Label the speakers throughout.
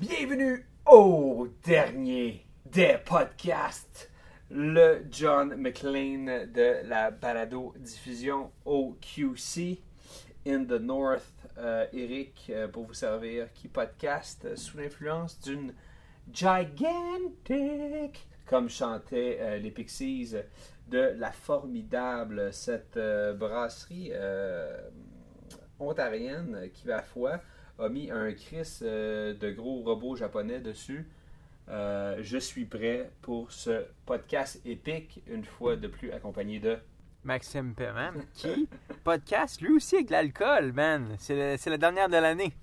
Speaker 1: Bienvenue au dernier des podcasts, le John McLean de la balado diffusion OQC in the North. Euh, Eric, euh, pour vous servir, qui podcast sous l'influence d'une gigantic, comme chantaient euh, les Pixies, de la formidable cette euh, brasserie euh, ontarienne qui va foi a mis un Chris euh, de gros robots japonais dessus. Je suis prêt pour ce podcast épique, une fois de plus accompagné de.
Speaker 2: Maxime Paiement, qui podcast lui aussi avec de l'alcool, man. C'est la dernière de l'année.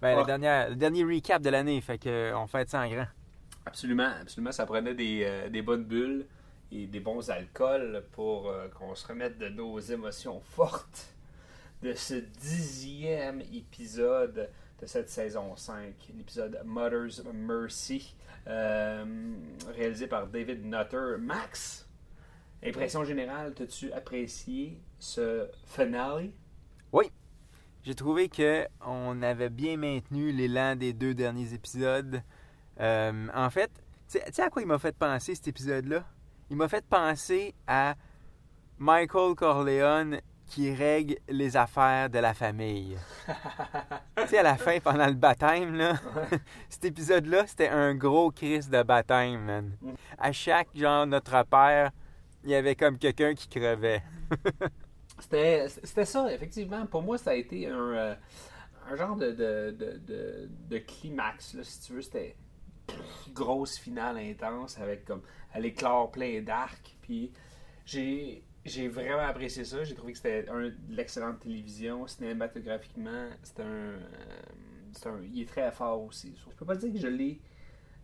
Speaker 2: Ben, la dernière, le dernier recap de l'année, fait que euh, on fait ça en grand.
Speaker 1: Absolument, absolument, ça prenait des, euh, des bonnes bulles et des bons alcools pour euh, qu'on se remette de nos émotions fortes de ce dixième épisode de cette saison 5, l'épisode Mother's Mercy, euh, réalisé par David Nutter. Max, impression générale, t'as-tu apprécié ce finale?
Speaker 2: J'ai trouvé que on avait bien maintenu l'élan des deux derniers épisodes. Euh, en fait, tu sais à quoi il m'a fait penser cet épisode-là? Il m'a fait penser à Michael Corleone qui règle les affaires de la famille. tu sais, à la fin, pendant le baptême, là, cet épisode-là, c'était un gros crise de baptême, man. À chaque, genre, notre père, il y avait comme quelqu'un qui crevait.
Speaker 1: C'était c'était ça, effectivement. Pour moi, ça a été un, euh, un genre de, de, de, de- climax, là, si tu veux. C'était grosse finale intense avec comme à l'éclair plein d'arcs. Puis j'ai j'ai vraiment apprécié ça. J'ai trouvé que c'était un, de l'excellente télévision. Cinématographiquement, c'était un, euh, c'est un- Il est très fort aussi. Je peux pas dire que je l'ai.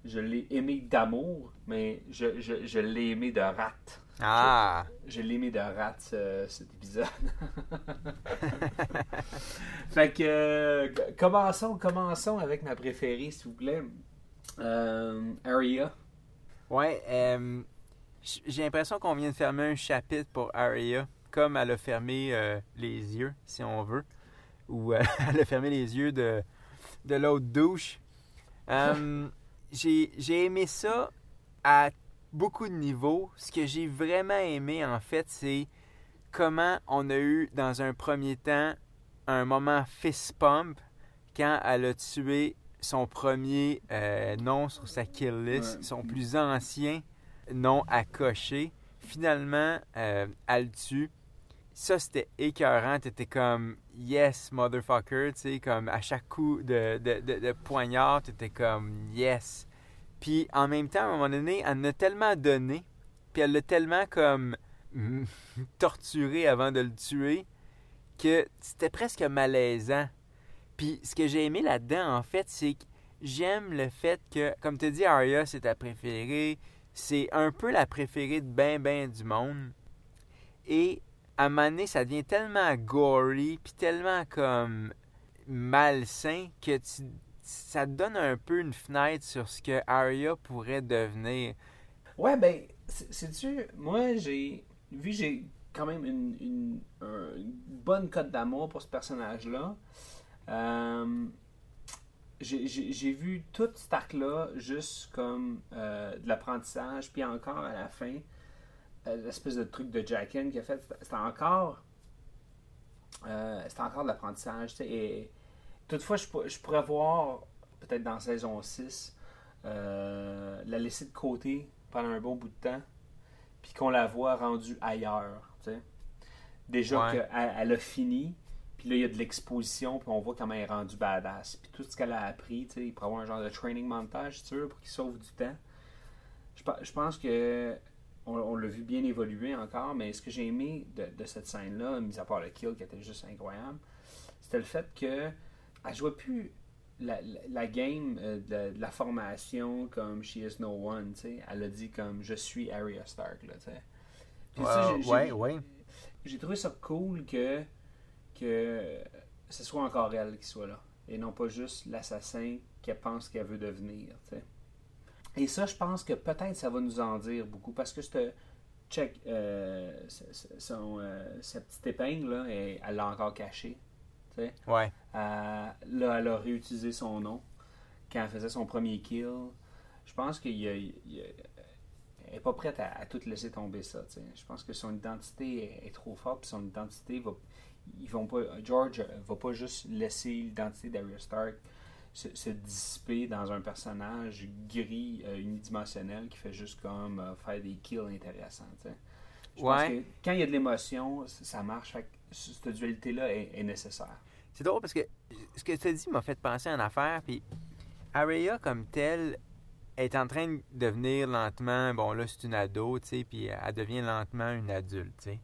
Speaker 1: Je l'ai aimé d'amour, mais je, je, je l'ai aimé de rate.
Speaker 2: Ah!
Speaker 1: Je l'ai aimé de rat euh, cet épisode. fait que euh, commençons, commençons avec ma préférée, s'il vous plaît. Euh, Aria.
Speaker 2: Ouais, euh, j'ai l'impression qu'on vient de fermer un chapitre pour Aria, comme elle a fermé euh, les yeux, si on veut, ou euh, elle a fermé les yeux de, de l'autre douche. Euh, j'ai j'ai aimé ça à beaucoup de niveaux. Ce que j'ai vraiment aimé, en fait, c'est comment on a eu, dans un premier temps, un moment fist pump quand elle a tué son premier euh, nom sur sa kill list,
Speaker 1: Ouais.
Speaker 2: son plus ancien nom à cocher. Finalement, euh, elle le tue. Ça, c'était écœurant. T'étais comme yes, motherfucker. Tu sais, comme à chaque coup de, de, de, de poignard, t'étais comme yes. Puis en même temps, à un moment donné, elle en a tellement donné, puis elle l'a tellement comme torturé avant de le tuer, que c'était presque malaisant. Puis ce que j'ai aimé là-dedans, en fait, c'est que j'aime le fait que, comme tu dis, Arya, c'est ta préférée. C'est un peu la préférée de ben ben du monde. Et à un moment donné, ça devient tellement gory, puis tellement comme malsain que ça te donne un peu une fenêtre sur ce que Arya pourrait devenir.
Speaker 1: Ouais, ben, sais-tu, moi, j'ai. Vu j'ai quand même une, une- un- une bonne cote d'amour pour ce personnage-là, euh, j'ai- vu tout cet arc-là juste comme euh, de l'apprentissage, puis encore à la fin, euh, l'espèce de truc de Jacken qu'il a fait, c'était- encore. c'était encore de l'apprentissage, et toutefois, je, pour- je pourrais voir, peut-être dans saison 6, euh, la laisser de côté pendant un bon bout de temps, puis qu'on la voit rendue ailleurs. Déjà
Speaker 2: Ouais.
Speaker 1: qu'elle elle a fini, puis là, il y a de l'exposition, puis on voit comment elle est rendue badass. Puis tout ce qu'elle a appris, tu sais, il pourrait avoir un genre de training montage, tu pour qu'il sauve du temps. Je, je pense que on, on l'a vu bien évoluer encore, mais ce que j'ai aimé de, de cette scène-là, mis à part le kill qui était juste incroyable, c'était le fait que elle jouait plus la, la, la game euh, de, la- de la formation comme She is no one, tu sais. Elle a dit comme je suis Arya Stark, là, tu sais. Puis j'ai-
Speaker 2: ouais, ouais.
Speaker 1: j'ai trouvé ça cool que, que ce soit encore elle qui soit là. Et non pas juste l'assassin qu'elle pense qu'elle veut devenir. Et ça, je pense que peut-être ça va nous en dire beaucoup parce que cette check, euh, son, euh, sa petite épingle, là, elle l'a encore cachée.
Speaker 2: Ouais.
Speaker 1: Euh, là, elle a réutilisé son nom quand elle faisait son premier kill. Je pense qu'il y a- il y a- elle n'est pas prête à, à tout laisser tomber ça. Je pense que son identité est, est trop forte, puis son identité va. Ils vont pas, George va pas juste laisser l'identité d'Arya Stark se, se dissiper dans un personnage gris, euh, unidimensionnel qui fait juste comme euh, faire des kills intéressants. Je pense que quand il y a de l'émotion, ça marche. Fait que cette dualité-là est, est nécessaire.
Speaker 2: C'est drôle parce que ce que tu as dit m'a fait penser à une affaire. Puis Arya, comme telle, est en train de devenir lentement. Bon, là, c'est une ado, tu sais, puis elle devient lentement une adulte, tu sais.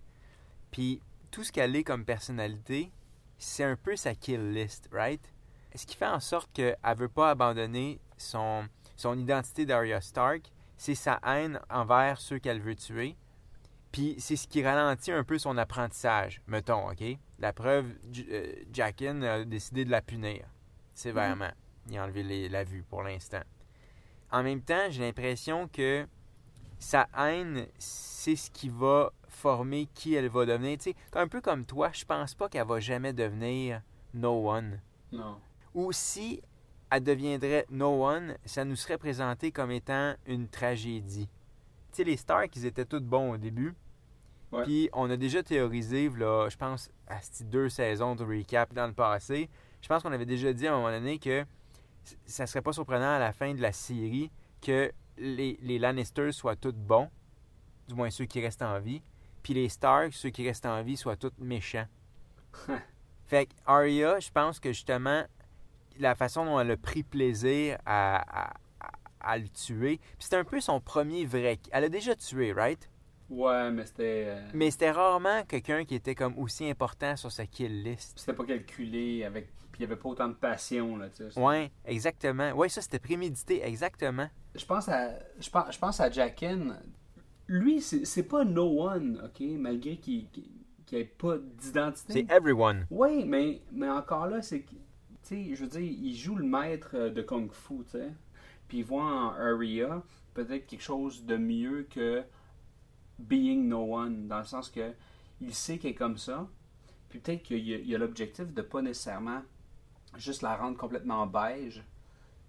Speaker 2: Puis tout ce qu'elle est comme personnalité, c'est un peu sa kill list, right? Ce qui fait en sorte qu'elle veut pas abandonner son, son identité d'Arya Stark, c'est sa haine envers ceux qu'elle veut tuer. Puis c'est ce qui ralentit un peu son apprentissage, mettons, OK? La preuve, euh, Jaqen a décidé de la punir, sévèrement. Il a enlevé les- la vue pour l'instant. En même temps, j'ai l'impression que sa haine, c'est ce qui va former qui elle va devenir. Tu sais, un peu comme toi, je pense pas qu'elle va jamais devenir no one.
Speaker 1: Non.
Speaker 2: Ou si elle deviendrait no one, ça nous serait présenté comme étant une tragédie. Tu sais, les Stark, ils étaient tous bons au début.
Speaker 1: Ouais.
Speaker 2: Puis on a déjà théorisé, là, je pense, à ces deux saisons de recap dans le passé. Je pense qu'on avait déjà dit à un moment donné que ça serait pas surprenant à la fin de la série que les, les Lannisters soient tous bons, du moins ceux qui restent en vie, puis les Stark, ceux qui restent en vie, soient tous méchants. fait que Arya, je pense que justement, la façon dont elle a pris plaisir à, à- le tuer, puis c'était un peu son premier vrai... Elle a déjà tué, right?
Speaker 1: Ouais, mais c'était. euh,
Speaker 2: Mais c'était rarement quelqu'un qui était comme aussi important sur sa kill list.
Speaker 1: C'était pas calculé avec. Puis il y avait pas autant de passion, là, tu sais.
Speaker 2: Ouais, exactement. Ouais, ça c'était prémédité, exactement.
Speaker 1: Je pense à. Je pense, je pense à Jaqen. Lui, c'est pas no one, ok? Malgré qu'il qu'il ait pas d'identité.
Speaker 2: C'est everyone.
Speaker 1: Oui, mais, mais encore là, c'est que, tu sais, je veux dire, il joue le maître euh, de Kung Fu, tu sais. Puis il voit en Aria peut-être quelque chose de mieux que Being No One, dans le sens que il sait qu'elle est comme ça. Puis peut-être qu'il y a, il y a l'objectif de pas nécessairement juste la rendre complètement beige,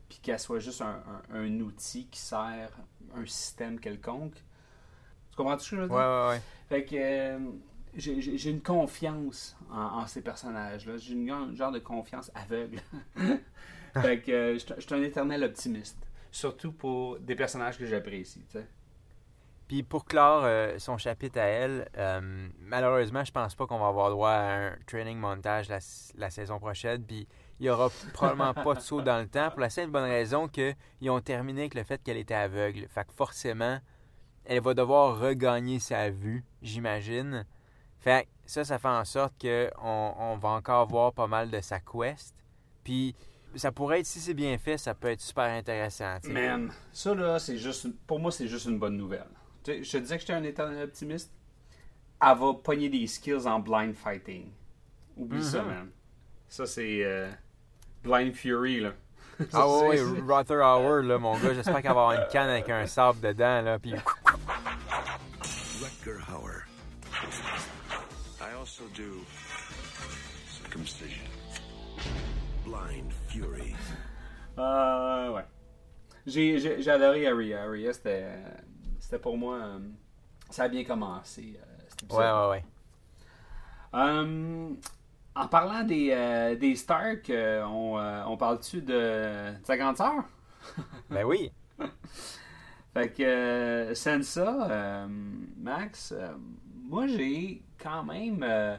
Speaker 1: puis qu'elle soit juste un, un- un outil qui sert un système quelconque. Tu comprends ce que je veux dire?
Speaker 2: ouais, ouais.
Speaker 1: Fait que euh, j'ai- une confiance en, en ces personnages-là. J'ai une genre- de confiance aveugle. fait que euh, je suis- je suis un éternel optimiste. Surtout pour des personnages que j'apprécie. tu sais.
Speaker 2: Puis pour clore euh, son chapitre à elle, euh, malheureusement, je pense pas qu'on va avoir droit à un training montage la, la saison prochaine. Puis il y aura probablement pas de saut dans le temps pour la simple bonne raison qu'ils ont terminé avec le fait qu'elle était aveugle. Fait que forcément, elle va devoir regagner sa vue, j'imagine. Fait que ça, ça fait en sorte qu'on on va encore voir pas mal de sa quest. Puis ça pourrait être, si c'est bien fait, ça peut être super intéressant.
Speaker 1: Man, ça là, c'est juste. Pour moi, c'est juste une bonne nouvelle. Je te disais que j'étais un éternel optimiste. Elle va pogner des skills en blind fighting. Oublie ça,
Speaker 2: Mhm.
Speaker 1: man. Ça, c'est. euh, blind Fury, là.
Speaker 2: Ah ouais, Rother Hour, là, mon gars, j'espère qu'elle va avoir une canne avec un sable dedans, là, puis...
Speaker 3: Rutger Hauer. I also do circumcision. Blind Fury.
Speaker 1: Euh, ouais. J'ai, j'ai, j'ai adoré Aria. Aria, c'était, c'était pour moi. euh, ça a bien commencé. euh, cet
Speaker 2: Ouais,
Speaker 1: épisode.
Speaker 2: ouais, ouais.
Speaker 1: Euh, en parlant des, euh, des Stark, on, on parle-tu de, de sa grande sœur?
Speaker 2: Ben oui.
Speaker 1: Fait que euh, Sansa, euh, Max, euh, moi j'ai quand même euh,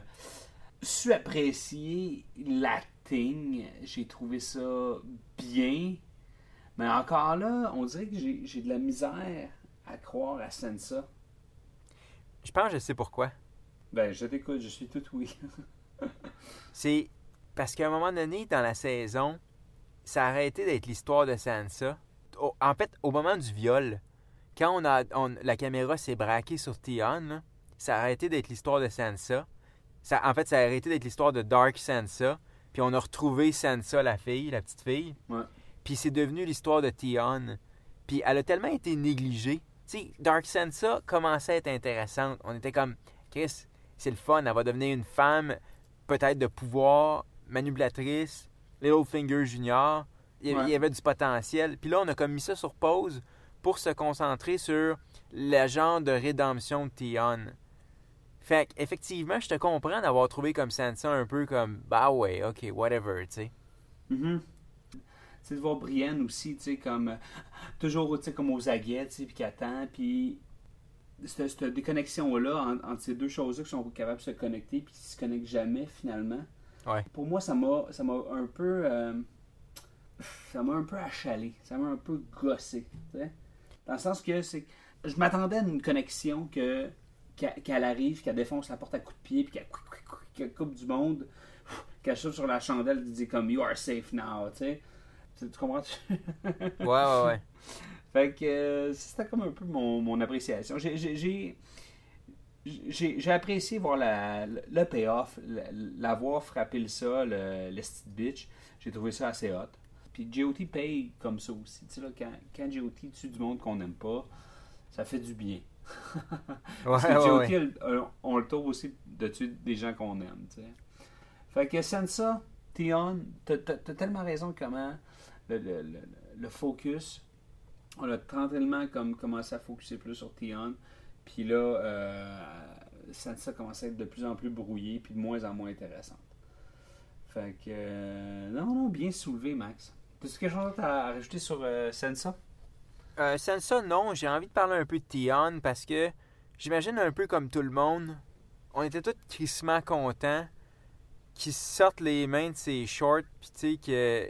Speaker 1: su apprécier l'acting. J'ai trouvé ça bien. Mais encore là, on dirait que j'ai j'ai de la misère à croire à Sansa.
Speaker 2: Je pense que je sais pourquoi.
Speaker 1: Ben, je t'écoute, je suis tout oui.
Speaker 2: C'est parce qu'à un moment donné, dans la saison, ça a arrêté d'être l'histoire de Sansa. Au- en fait, au moment du viol, quand on a, on- la caméra s'est braquée sur Tion, là, ça a arrêté d'être l'histoire de Sansa. Ça, en fait, ça a arrêté d'être l'histoire de Dark Sansa. Puis on a retrouvé Sansa, la fille, la petite fille.
Speaker 1: Ouais.
Speaker 2: Puis c'est devenu l'histoire de Tion. Puis elle a tellement été négligée. Tu sais, Dark Sansa commençait à être intéressante. On était comme, Chris, c'est le fun. Elle va devenir une femme, peut-être de pouvoir, manipulatrice, Littlefinger Junior. Il y, avait,
Speaker 1: Ouais.
Speaker 2: du potentiel. Puis là, on a comme mis ça sur pause pour se concentrer sur le genre de rédemption de Tion. Fait effectivement, je te comprends d'avoir trouvé comme Sansa un peu comme, bah ouais, ok, whatever, tu sais.
Speaker 1: Mhm. Tu sais, de voir Brienne aussi, tu sais, comme. euh, toujours, tu sais, comme aux aguets, tu sais, puis qui attend, puis. Cette, cette déconnexion-là en- entre ces deux choses-là qui sont capables de se connecter, puis qui se connectent jamais, finalement.
Speaker 2: Ouais.
Speaker 1: Pour moi, ça m'a ça m'a un peu. euh, ça m'a un peu achalé. Ça m'a un peu gossé, tu sais. Dans le sens que c'est. Je m'attendais à une connexion que qu'elle arrive, qu'elle défonce la porte à coups de pied, puis qu'elle coupe du monde, qu'elle saute sur la chandelle, elle dit comme You are safe now, tu sais. Tu comprends?
Speaker 2: Ouais, ouais, ouais.
Speaker 1: fait que euh, c'était comme un peu mon, mon appréciation. J'ai- apprécié voir la, le le payoff, la- l'avoir frappé le sol, le, le bitch. J'ai trouvé ça assez hot. Puis GOT paye comme ça aussi. Tu sais, là, quand, quand GOT tue du monde qu'on n'aime pas, ça fait du bien. Parce
Speaker 2: Ouais,
Speaker 1: que
Speaker 2: ouais,
Speaker 1: GOT,
Speaker 2: ouais.
Speaker 1: elle- elle- on le trouve aussi de tuer des gens qu'on aime. tu sais. Fait que Sansa, Theon, t'as tellement raison comment le, le- le- le focus, on a tranquillement comme commencé à focuser plus sur Theon. Puis là, euh, Sansa commence à être de plus en plus brouillée, puis de moins en moins intéressante. Fait que, euh, non, non, bien soulevé, Max. T'as-tu quelque chose à, rajouter sur euh, Sansa?
Speaker 2: Euh, Sansa, non, j'ai envie de parler un peu de Tion parce que j'imagine un peu comme tout le monde, on était tous crissement contents qu'il sorte les mains de ses shorts, puis tu sais, que,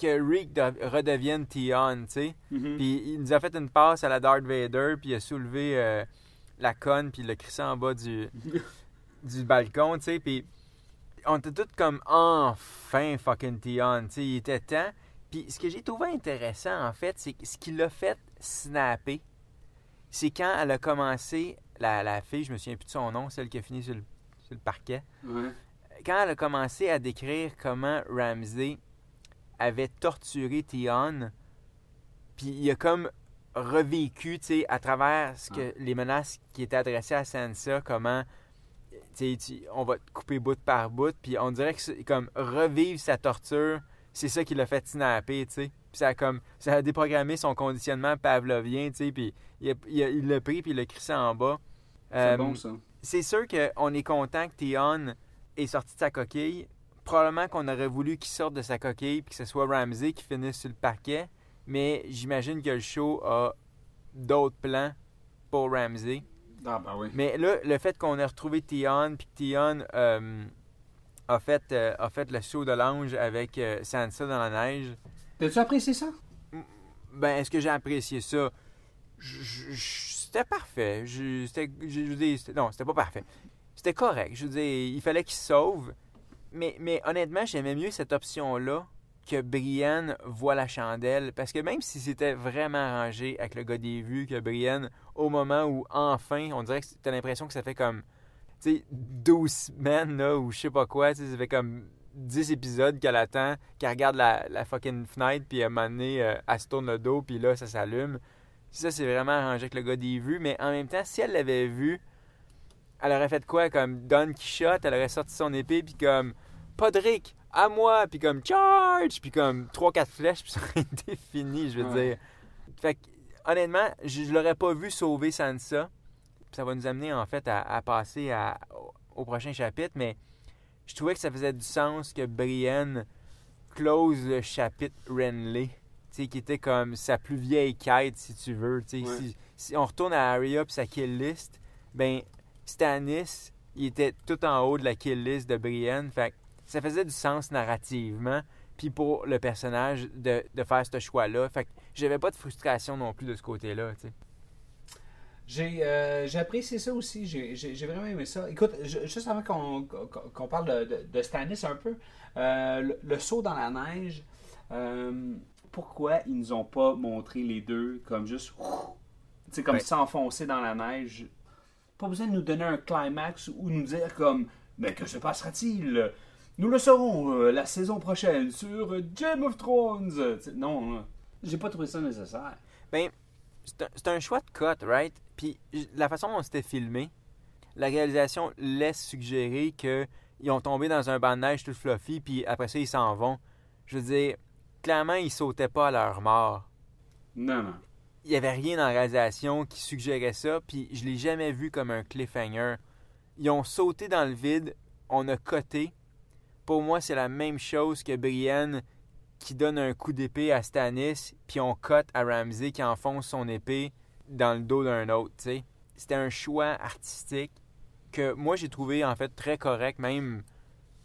Speaker 2: que Rick de- redevienne Tion, tu sais.
Speaker 1: Mhm.
Speaker 2: Puis il nous a fait une passe à la Darth Vader, puis il a soulevé euh, la conne, puis il l'a crissé en bas du, du balcon, tu sais. Puis on était tous comme enfin fucking Tion, tu sais. Il était temps. Puis ce que j'ai trouvé intéressant, en fait, c'est que ce qui l'a fait snapper, c'est quand elle a commencé, la, la fille, je me souviens plus de son nom, celle qui a fini sur le, sur le parquet,
Speaker 1: Ouais.
Speaker 2: quand elle a commencé à décrire comment Ramsey avait torturé Tion, puis il a comme revécu, tu sais, à travers ce que, les menaces qui étaient adressées à Sansa, comment, tu sais, tu- on va te couper bout par bout, puis on dirait que c'est comme revivre sa torture, c'est ça qui l'a fait snapper, tu sais. Puis ça a comme, ça a déprogrammé son conditionnement pavlovien, tu sais, puis il l'a pris, puis il l'a crissé en bas.
Speaker 1: C'est
Speaker 2: Euh,
Speaker 1: bon, ça.
Speaker 2: c'est sûr qu'on est content que Theon est sorti de sa coquille. Probablement qu'on aurait voulu qu'il sorte de sa coquille puis que ce soit Ramsey qui finisse sur le parquet. Mais j'imagine que le show a d'autres plans pour Ramsey.
Speaker 1: Ah, ben oui.
Speaker 2: Mais là, le fait qu'on ait retrouvé Theon puis que Theon euh, a, fait, euh, a fait le saut de l'ange avec euh, Sansa dans la neige,
Speaker 1: T'as-tu apprécié ça?
Speaker 2: ben, est-ce que j'ai apprécié ça? C'était parfait. Je, je- veux dire, non, c'était pas parfait. C'était correct. Je veux dire, il fallait qu'il sauve. Mais, mais honnêtement, j'aimais mieux cette option-là que Brienne voit la chandelle. Parce que même si c'était vraiment arrangé avec le gars des vues, que Brienne, au moment où enfin, on dirait que t'as l'impression que ça fait comme, sais, 12 semaines, là, ou je sais pas quoi, tu sais, ça fait comme 10 épisodes qu'elle attend, qu'elle regarde la, la fucking fenêtre, puis à un moment donné, euh, elle se tourne le dos, puis là, ça s'allume. Ça, c'est vraiment arrangé avec le gars des vues, mais en même temps, si elle l'avait vu, elle aurait fait quoi? Comme Don Quichotte, elle aurait sorti son épée, puis comme Podrick, à moi, puis comme Charge, puis comme 3-4 flèches, puis ça aurait été fini, je veux
Speaker 1: Ouais.
Speaker 2: dire. Fait que, honnêtement, je, je l'aurais pas vu sauver Sansa. Ça va nous amener, en fait, à, à passer à- au, prochain chapitre, mais je trouvais que ça faisait du sens que Brienne close le chapitre Renly, qui était comme sa plus vieille quête, si tu veux.
Speaker 1: Ouais.
Speaker 2: Si, si on retourne à Arya puis sa kill list, ben Stannis, il était tout en haut de la kill list de Brienne. Fait ça faisait du sens narrativement. Puis pour le personnage de, de faire ce choix-là. Fait que j'avais pas de frustration non plus de ce côté-là.
Speaker 1: J'ai euh, j'ai apprécié ça aussi. J'ai j'ai- j'ai vraiment aimé ça. Écoute, je- juste avant qu'on qu'on- qu'on parle de, de, de Stannis un peu, euh, le, le saut dans la neige, euh, pourquoi ils nous ont pas montré les deux comme juste. Tu sais, comme
Speaker 2: Ouais.
Speaker 1: s'enfoncer dans la neige? Pas besoin de nous donner un climax ou nous dire comme. Mais que se passera-t-il? Nous le saurons euh, la saison prochaine sur Game of Thrones. Tu sais, Non, là. j'ai pas trouvé ça nécessaire.
Speaker 2: Ben, c'est un, c'est un choix de cut, right? Puis la façon dont c'était filmé, la réalisation laisse suggérer qu'ils ont tombé dans un banc de neige tout fluffy, puis après ça, ils s'en vont. Je veux dire, clairement, ils sautaient pas à leur mort.
Speaker 1: Non, non.
Speaker 2: Il y avait rien dans la réalisation qui suggérait ça, puis je l'ai jamais vu comme un cliffhanger. Ils ont sauté dans le vide, on a coté. Pour moi, c'est la même chose que Brienne qui donne un coup d'épée à Stannis, puis on cote à Ramsey qui enfonce son épée dans le dos d'un autre, tu sais. C'était un choix artistique que moi j'ai trouvé en fait très correct, même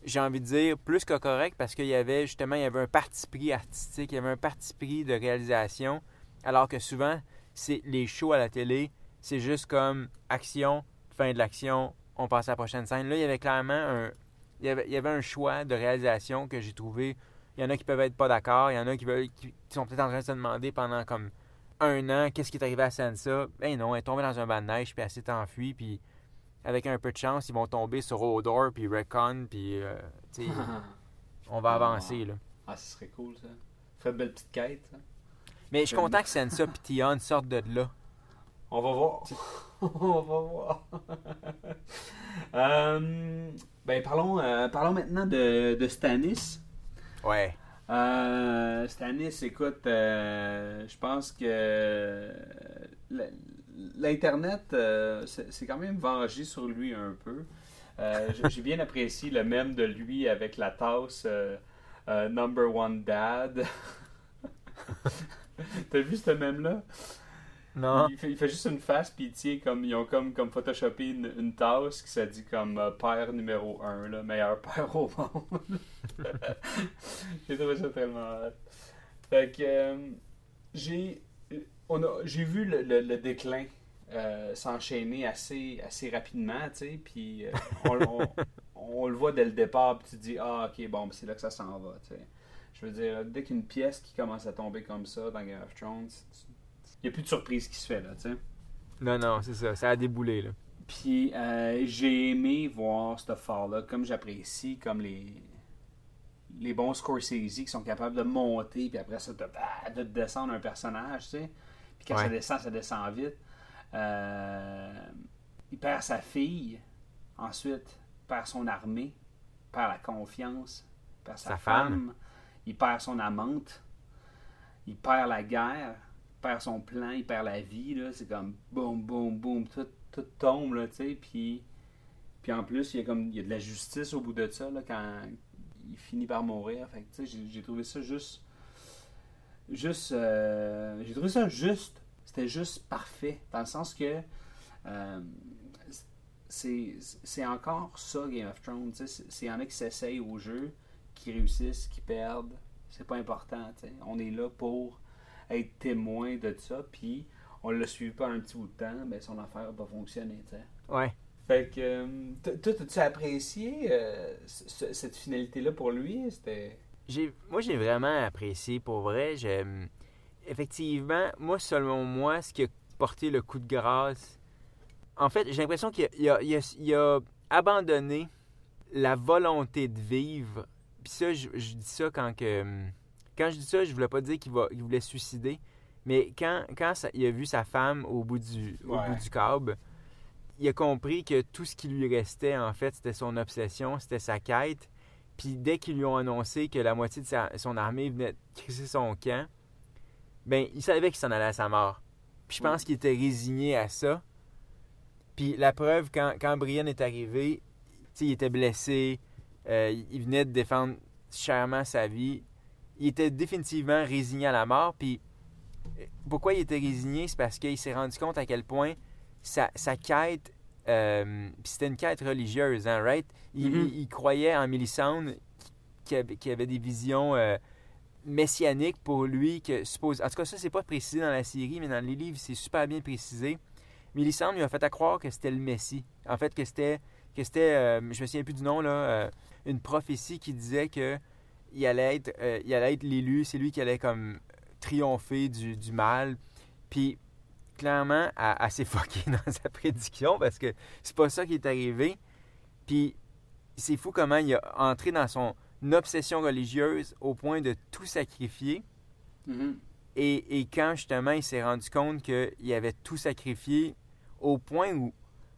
Speaker 2: j'ai envie de dire plus que correct parce qu'il y avait justement il y avait un parti pris artistique, il y avait un parti pris de réalisation, alors que souvent c'est les shows à la télé, c'est juste comme action, fin de l'action, on passe à la prochaine scène. Là, il y avait clairement un il y avait, il y avait un choix de réalisation que j'ai trouvé il y en a qui peuvent être pas d'accord. Il y en a qui, veulent, qui, qui sont peut-être en train de se demander pendant comme un an qu'est-ce qui est arrivé à Sansa? Ben non, elle est tombée dans un banc de neige puis elle s'est enfuie. Puis avec un peu de chance, ils vont tomber sur Odor puis Recon. Puis euh, tu sais, on va avancer. Là.
Speaker 1: Ah, ce serait cool ça. Fait une belle petite quête. ça.
Speaker 2: Mais je suis content que Sansa et Tion sortent de là.
Speaker 1: On va voir. On va voir. Euh, ben, parlons, euh, parlons maintenant de, de Stannis.
Speaker 2: Ouais.
Speaker 1: Euh, Stannis, écoute, euh, je pense que la- l'Internet euh, c'est quand même vengé sur lui un peu. Euh, J'ai bien apprécié le mème de lui avec la tasse euh, euh, Number One Dad. T'as vu ce mème-là?
Speaker 2: Non.
Speaker 1: Il fait, juste une face, puis il comme, ils ont comme, comme photoshopé une, tasse qui se dit comme euh, père numéro 1, là, meilleur père au monde. j'ai trouvé ça tellement. Fait que euh, j'ai, a, j'ai vu le, le- déclin euh, s'enchaîner assez, assez rapidement, tu sais, puis euh, on, le voit dès le départ, puis tu dis, ah, ok, bon, ben, c'est là que ça s'en va, tu sais. Je veux dire, dès qu'une pièce qui commence à tomber comme ça dans Game of Thrones, n'y a plus de surprise qui se fait, là, tu sais.
Speaker 2: Non, non, c'est ça. Ça a déboulé. Là.
Speaker 1: Puis euh, j'ai aimé voir ce fall-là, comme j'apprécie, comme les les bons Scorsese qui sont capables de monter, puis après ça, de, bah, de descendre un personnage, tu sais. Puis quand
Speaker 2: Ouais.
Speaker 1: ça descend, ça descend vite. Euh, il perd sa fille, ensuite, il perd son armée, il perd la confiance, il perd sa,
Speaker 2: Sa
Speaker 1: femme.
Speaker 2: femme.
Speaker 1: il perd son amante, il perd la guerre, perd son plan, il perd la vie, là. C'est comme boum, boum, boum, tout, tout tombe, là, tu sais. Puis, puis en plus, il y, a comme, il y a de la justice au bout de ça, là, quand il finit par mourir. Fait tu sais, j'ai- trouvé ça juste. Juste. euh, j'ai trouvé ça juste. C'était juste parfait. Dans le sens que. euh, c'est encore ça, Game of Thrones. C'est- en a qui s'essayent au jeu, qui réussissent, qui perdent. C'est pas important. tu sais. On est là pour être témoin de ça. Puis on l'a suivi pas un petit bout de temps, ben son affaire va fonctionner. tu sais.
Speaker 2: Ouais.
Speaker 1: Fait que. euh, Toi, as-tu apprécié euh, ce- cette finalité-là pour lui? C'était.
Speaker 2: J'ai, moi, j'ai vraiment apprécié pour vrai. J'aime. Effectivement, moi, selon moi, ce qui a porté le coup de grâce. En fait, j'ai l'impression qu'il a, a- il a- il a abandonné la volonté de vivre. Puis ça, je, je dis ça quand que. Quand je dis ça, je voulais pas dire qu'il, voulait suicider. Mais quand, quand ça- il a vu sa femme au bout du, au
Speaker 1: Ouais.
Speaker 2: bout du câble, il a compris que tout ce qui lui restait, en fait, c'était son obsession, c'était sa quête. Puis dès qu'ils lui ont annoncé que la moitié de sa- son armée venait de crisser son camp, ben il savait qu'il s'en allait à sa mort. Puis je pense qu'il était résigné à ça. Puis la preuve, quand, quand Brienne est arrivé, il était blessé, euh, il venait de défendre chèrement sa vie. Il était définitivement résigné à la mort. Puis euh, pourquoi il était résigné? C'est parce qu'il s'est rendu compte à quel point sa, sa quête, euh, puis c'était une quête religieuse, hein, right? Il,
Speaker 1: Mhm.
Speaker 2: il- il croyait en Mélisandre qui avait, qui avait des visions euh, messianiques pour lui. Que suppose... En tout cas, ça, c'est pas précisé dans la série, mais dans les livres, c'est super bien précisé. Mélisandre lui a fait à croire que c'était le Messie. En fait, que c'était, que c'était euh, je me souviens plus du nom, là, euh, une prophétie qui disait que il allait être, euh, il allait être l'élu, c'est lui qui allait comme triompher du, du mal. Puis, clairement, elle, elle s'est fuckée dans sa prédiction parce que c'est pas ça qui est arrivé. Puis, c'est fou comment il a entré dans son obsession religieuse au point de tout sacrifier.
Speaker 1: Mhm.
Speaker 2: Et, et quand justement il s'est rendu compte qu'il avait tout sacrifié au point où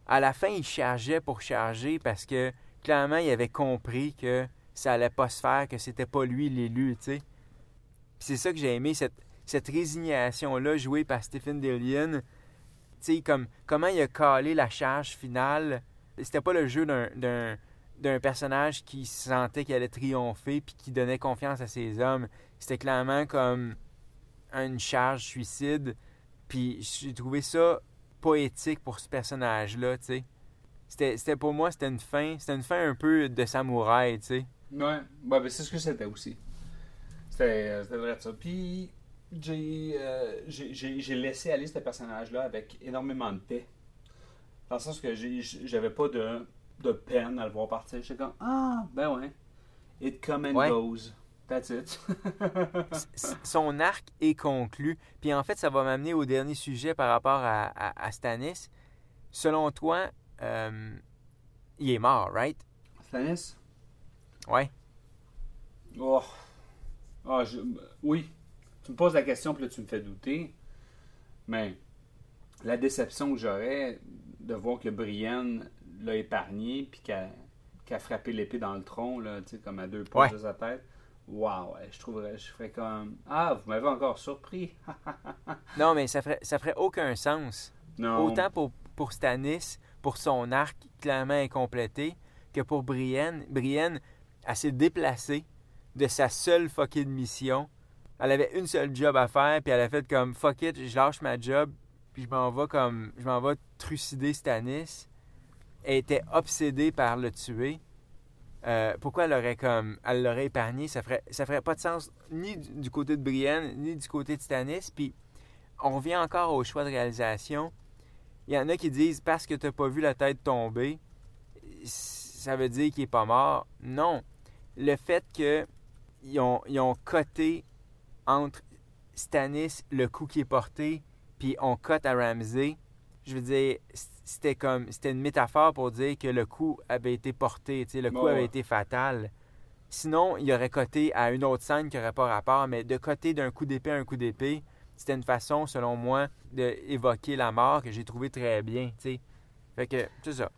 Speaker 2: à la fin il chargeait pour charger parce que clairement il avait compris que ça allait pas se faire, que c'était pas lui l'élu, tu sais. C'est ça que j'ai aimé, cette, cette résignation-là jouée par Stephen Dillion. Tu sais, comme, comment il a calé la charge finale. C'était pas le jeu d'un- d'un personnage qui sentait qu'il allait triompher puis qui donnait confiance à ses hommes. C'était clairement comme une charge suicide. Puis j'ai trouvé ça poétique pour ce personnage-là, tu sais. C'était pour moi, c'était une fin, c'était une fin un peu de samouraï, tu sais.
Speaker 1: Ouais, ouais ben c'est ce que c'était aussi. C'était euh, vrai de ça. Puis j'ai euh, laissé aller ce personnage-là avec énormément de paix. Dans le sens que j'avais pas de, de peine à le voir partir. J'étais comme Ah, ben ouais. It come and
Speaker 2: Ouais.
Speaker 1: goes. That's it.
Speaker 2: Son arc est conclu. Puis en fait, ça va m'amener au dernier sujet par rapport à, à- à Stannis. Selon toi, euh, il est mort, right?
Speaker 1: Stannis?
Speaker 2: Ouais.
Speaker 1: Oh. Ah, je- Oui. Tu me poses la question, puis là, tu me fais douter. Mais la déception que j'aurais de voir que Brienne l'a épargné, puis qu'elle a frappé l'épée dans le tronc, là, comme à deux
Speaker 2: Ouais.
Speaker 1: de sa tête. Waouh, je trouverais, je ferais comme Ah, vous m'avez encore surpris.
Speaker 2: Non, mais ça ferait, ça ferait aucun sens.
Speaker 1: non.
Speaker 2: Autant pour, pour Stannis, pour son arc clairement incomplété, que pour Brienne. Brienne, elle s'est déplacée de sa seule fucking mission. Elle avait une seule job à faire, puis elle a fait comme fuck it, je lâche ma job, puis je m'en vais comme je m'en vais trucider Stannis. Elle était obsédée par le tuer. Euh, pourquoi elle aurait comme elle l'aurait épargné, ça ferait ça ferait pas de sens ni du, côté de Brienne ni du côté de Stannis. Puis on revient encore au choix de réalisation. Il y en a qui disent parce que t'as pas vu la tête tomber, ça veut dire qu'il est pas mort. Non. Le fait que ils ont, ils ont coté entre Stannis, le coup qui est porté, puis on cote à Ramsey, je veux dire, c'était comme c'était une métaphore pour dire que le coup avait été porté, le coup avait été fatal. Sinon, il aurait coté à une autre scène qui n'aurait pas rapport, mais de coter d'un coup d'épée à un coup d'épée, c'était une façon, selon moi, d'évoquer la mort que j'ai trouvé très bien, tu sais. Fait que, c'est ça.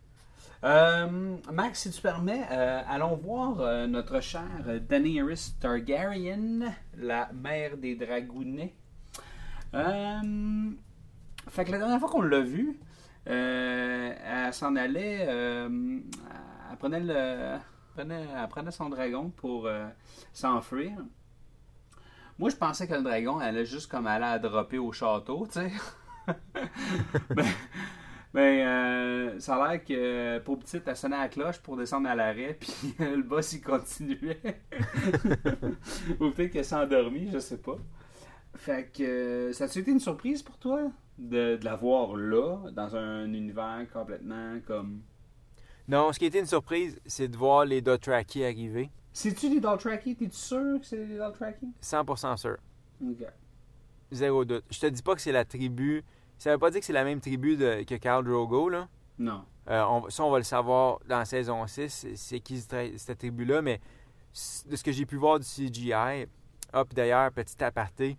Speaker 1: Euh, Max, si tu permets, euh, allons voir euh, notre chère Daenerys Targaryen, la mère des dragounets. Euh, fait que la dernière fois qu'on l'a vue, elle s'en allait, elle, prenait le, elle prenait, elle prenait son dragon pour s'enfuir. Moi, je pensais que le dragon allait juste comme aller à dropper au château, tu sais. ben, euh, ça a l'air que pour petite, elle sonnait à la cloche pour descendre à l'arrêt, puis le boss il continuait. Ou peut-être qu'elle s'est endormie, je sais pas. Fait que euh, ça a été une surprise pour toi? De, de la voir là, dans un univers complètement comme.
Speaker 2: Non, ce qui a été une surprise, c'est de voir les Dothraki arriver.
Speaker 1: C'est-tu des Dothraki T'es-tu sûr que c'est des Dothraki
Speaker 2: 100% sûr.
Speaker 1: Ok.
Speaker 2: Zéro doute. Je te dis pas que c'est la tribu. Ça veut pas dire que c'est la même tribu de- que Khal Drogo, là.
Speaker 1: Non.
Speaker 2: Euh, on- ça, on va le savoir dans la saison 6, c'est- qui cette, tribu-là, mais de ce que j'ai pu voir du CGI, hop, d'ailleurs, petit aparté,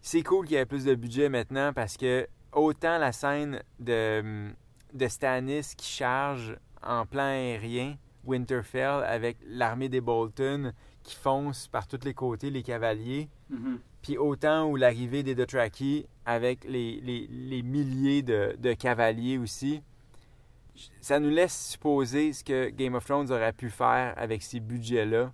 Speaker 2: c'est cool qu'il y ait plus de budget maintenant parce que autant la scène de, de Stannis qui charge en plan aérien Winterfell avec l'armée des Bolton qui fonce par tous les côtés, les cavaliers,
Speaker 1: Mhm.
Speaker 2: Puis autant où l'arrivée des Dothraki avec les, les- les milliers de, de cavaliers aussi, ça nous laisse supposer ce que Game of Thrones aurait pu faire avec ces budgets-là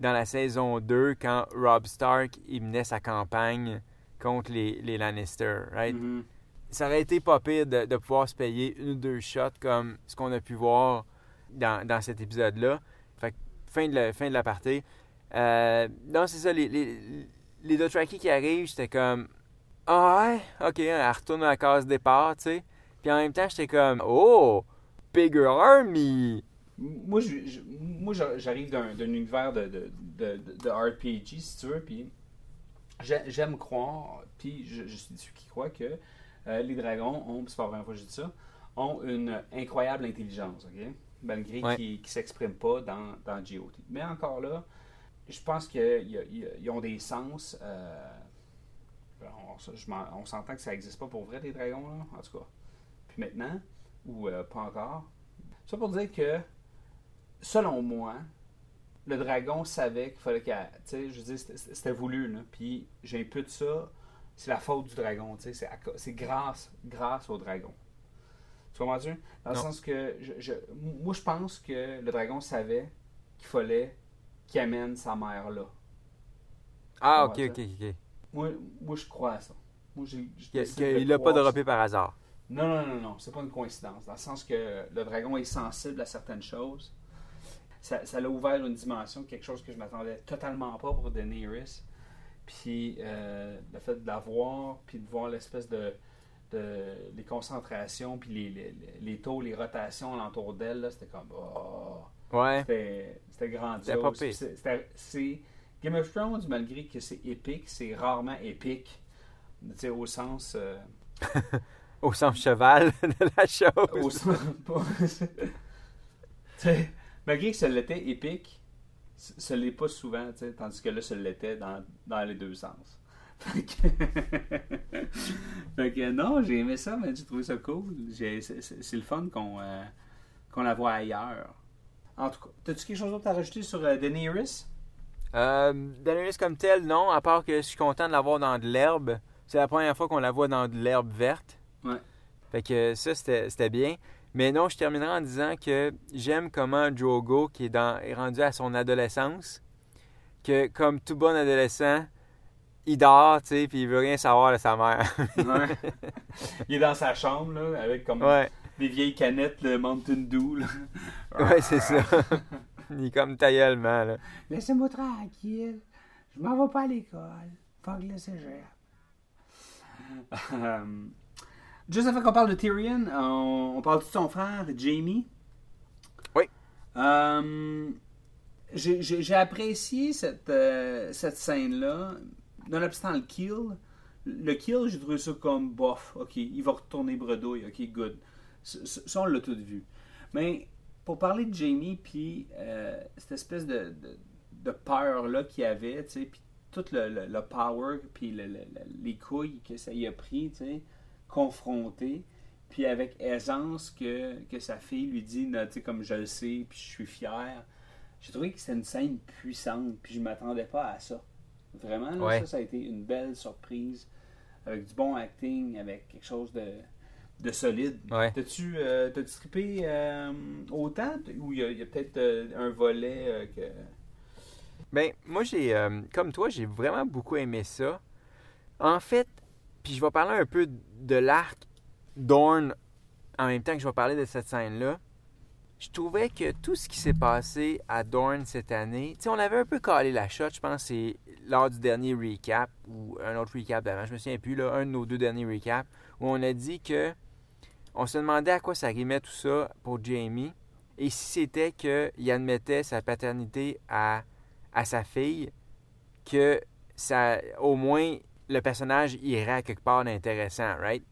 Speaker 2: dans la saison 2 quand Rob Stark il menait sa campagne contre les, les Lannister, right?
Speaker 1: Mhm.
Speaker 2: ça aurait été pas pire de, de pouvoir se payer une ou deux shots comme ce qu'on a pu voir dans, dans cet épisode-là. Fait que fin de la, fin de la partie. Euh, non, c'est ça, les, les, les Dothraki qui arrivent, j'étais comme Ah ouais, ok, elle retourne à la case départ, tu sais. Puis en même temps, j'étais comme, oh, bigger army.
Speaker 1: Moi, je- moi j'a- j'arrive d'un d'un univers de, de, de, de RPG, si tu veux, puis j'ai- j'aime croire, puis je, je suis celui qui croit que euh, les dragons ont, c'est pas la première fois que je dis ça, ont une incroyable intelligence, ok? Malgré
Speaker 2: Ouais.
Speaker 1: qu'ils ne s'expriment pas dans, dans GOT. Mais encore là, je pense qu'ils ont des sens. euh, on, s'entend que ça n'existe pas pour vrai, les dragons, là, en tout cas. Puis maintenant, ou euh, pas encore. Ça pour dire que, selon moi, le dragon savait qu'il fallait qu'elle. Tu sais, je veux dire, c'était- voulu, là. Puis j'impute ça, c'est la faute du dragon, tu sais. c'est grâce, grâce au dragon. Tu comprends-tu? Dans le sens que, je, je- moi, je pense que le dragon savait qu'il fallait qu'il amène sa mère là.
Speaker 2: Ah, ok, ok, ok.
Speaker 1: Moi, moi je crois à ça. Moi, j'ai.
Speaker 2: Qu'il l'a pas droppé par hasard.
Speaker 1: non, non, non, non, c'est pas une coïncidence. Dans le sens que le dragon est sensible à certaines choses. Ça, ça l'a ouvert une dimension, quelque chose que je m'attendais totalement pas pour Daenerys. Puis euh, le fait de la voir, puis de voir l'espèce de, de- les concentrations, puis les, les, les taux, les rotations alentour d'elle, là, c'était comme oh,
Speaker 2: Ouais.
Speaker 1: c'était grandiose. c'était- Game of Thrones, malgré que c'est épique, c'est rarement épique. Tu sais, au sens. euh,
Speaker 2: Au sens cheval de la
Speaker 1: au
Speaker 2: chose.
Speaker 1: sens- pas- T'sais, malgré que ça l'était épique, c- ça l'est pas souvent, t'sais, tandis que là, ça l'était dans, dans les deux sens. Fait que, Fait que non, j'ai aimé ça, mais j'ai trouvé ça cool. C'est le fun qu'on euh, qu'on la voit ailleurs. En tout cas, t'as-tu quelque chose d'autre à rajouter sur euh, Daenerys?
Speaker 2: Euh, Daenerys comme telle, non, à part que je suis content de la voir dans de l'herbe. C'est la première fois qu'on la voit dans de l'herbe verte.
Speaker 1: Ouais.
Speaker 2: Fait que ça, c'était c'était bien. Mais non, je terminerai en disant que j'aime comment Drogo, qui est, dans, est rendu à son adolescence, que comme tout bon adolescent, il dort, tu sais, puis il veut rien savoir de sa mère.
Speaker 1: Ouais. Il est dans sa chambre, là, avec comme
Speaker 2: ouais,
Speaker 1: des vieilles canettes, le Mountain Dew. là.
Speaker 2: ouais, c'est ça. il est comme taillelement, là.
Speaker 1: Laissez-moi tranquille. Je m'en vais pas à l'école. Faut que le cégep. Euh, Juste avant qu'on parle de Tyrion, on, on parle de son frère, Jamie.
Speaker 2: Oui.
Speaker 1: Euh, j'ai apprécié cette, euh, cette scène-là, nonobstant le kill. Le kill, j'ai trouvé ça comme bof. Ok, il va retourner bredouille. Ok, good. Ça, on l'a tout vu. Mais pour parler de Jamie, puis euh, cette espèce de, de, de peur-là qu'il avait, tu sais, puis tout le, le- le power, puis le- le- le- les couilles que ça y a pris, tu sais, confronté, puis avec aisance que, que sa fille lui dit, tu sais, comme je le sais, puis je suis fier. J'ai trouvé que c'était une scène puissante, puis je m'attendais pas à ça. Vraiment, là,
Speaker 2: Ouais.
Speaker 1: ça, ça a été une belle surprise, avec du bon acting, avec quelque chose de, de solide.
Speaker 2: Ouais.
Speaker 1: T'as-tu euh, trippé euh, autant, ou il y a, a peut-être euh, un volet euh, que...
Speaker 2: Ben, moi, j'ai, euh, comme toi, j'ai vraiment beaucoup aimé ça. En fait, puis je vais parler un peu de l'arc Dorn en même temps que je vais parler de cette scène-là. Je trouvais que tout ce qui s'est passé à Dorn cette année, tu sais, on avait un peu calé la shot, je pense, c'est lors du dernier recap, ou un autre recap d'avant, je me souviens plus, là, un de nos deux derniers recaps, où on a dit que on se demandait à quoi ça rimait tout ça pour Jamie, et si c'était qu'il admettait sa paternité à à sa fille que ça au moins le personnage irait à quelque part d'intéressant, right?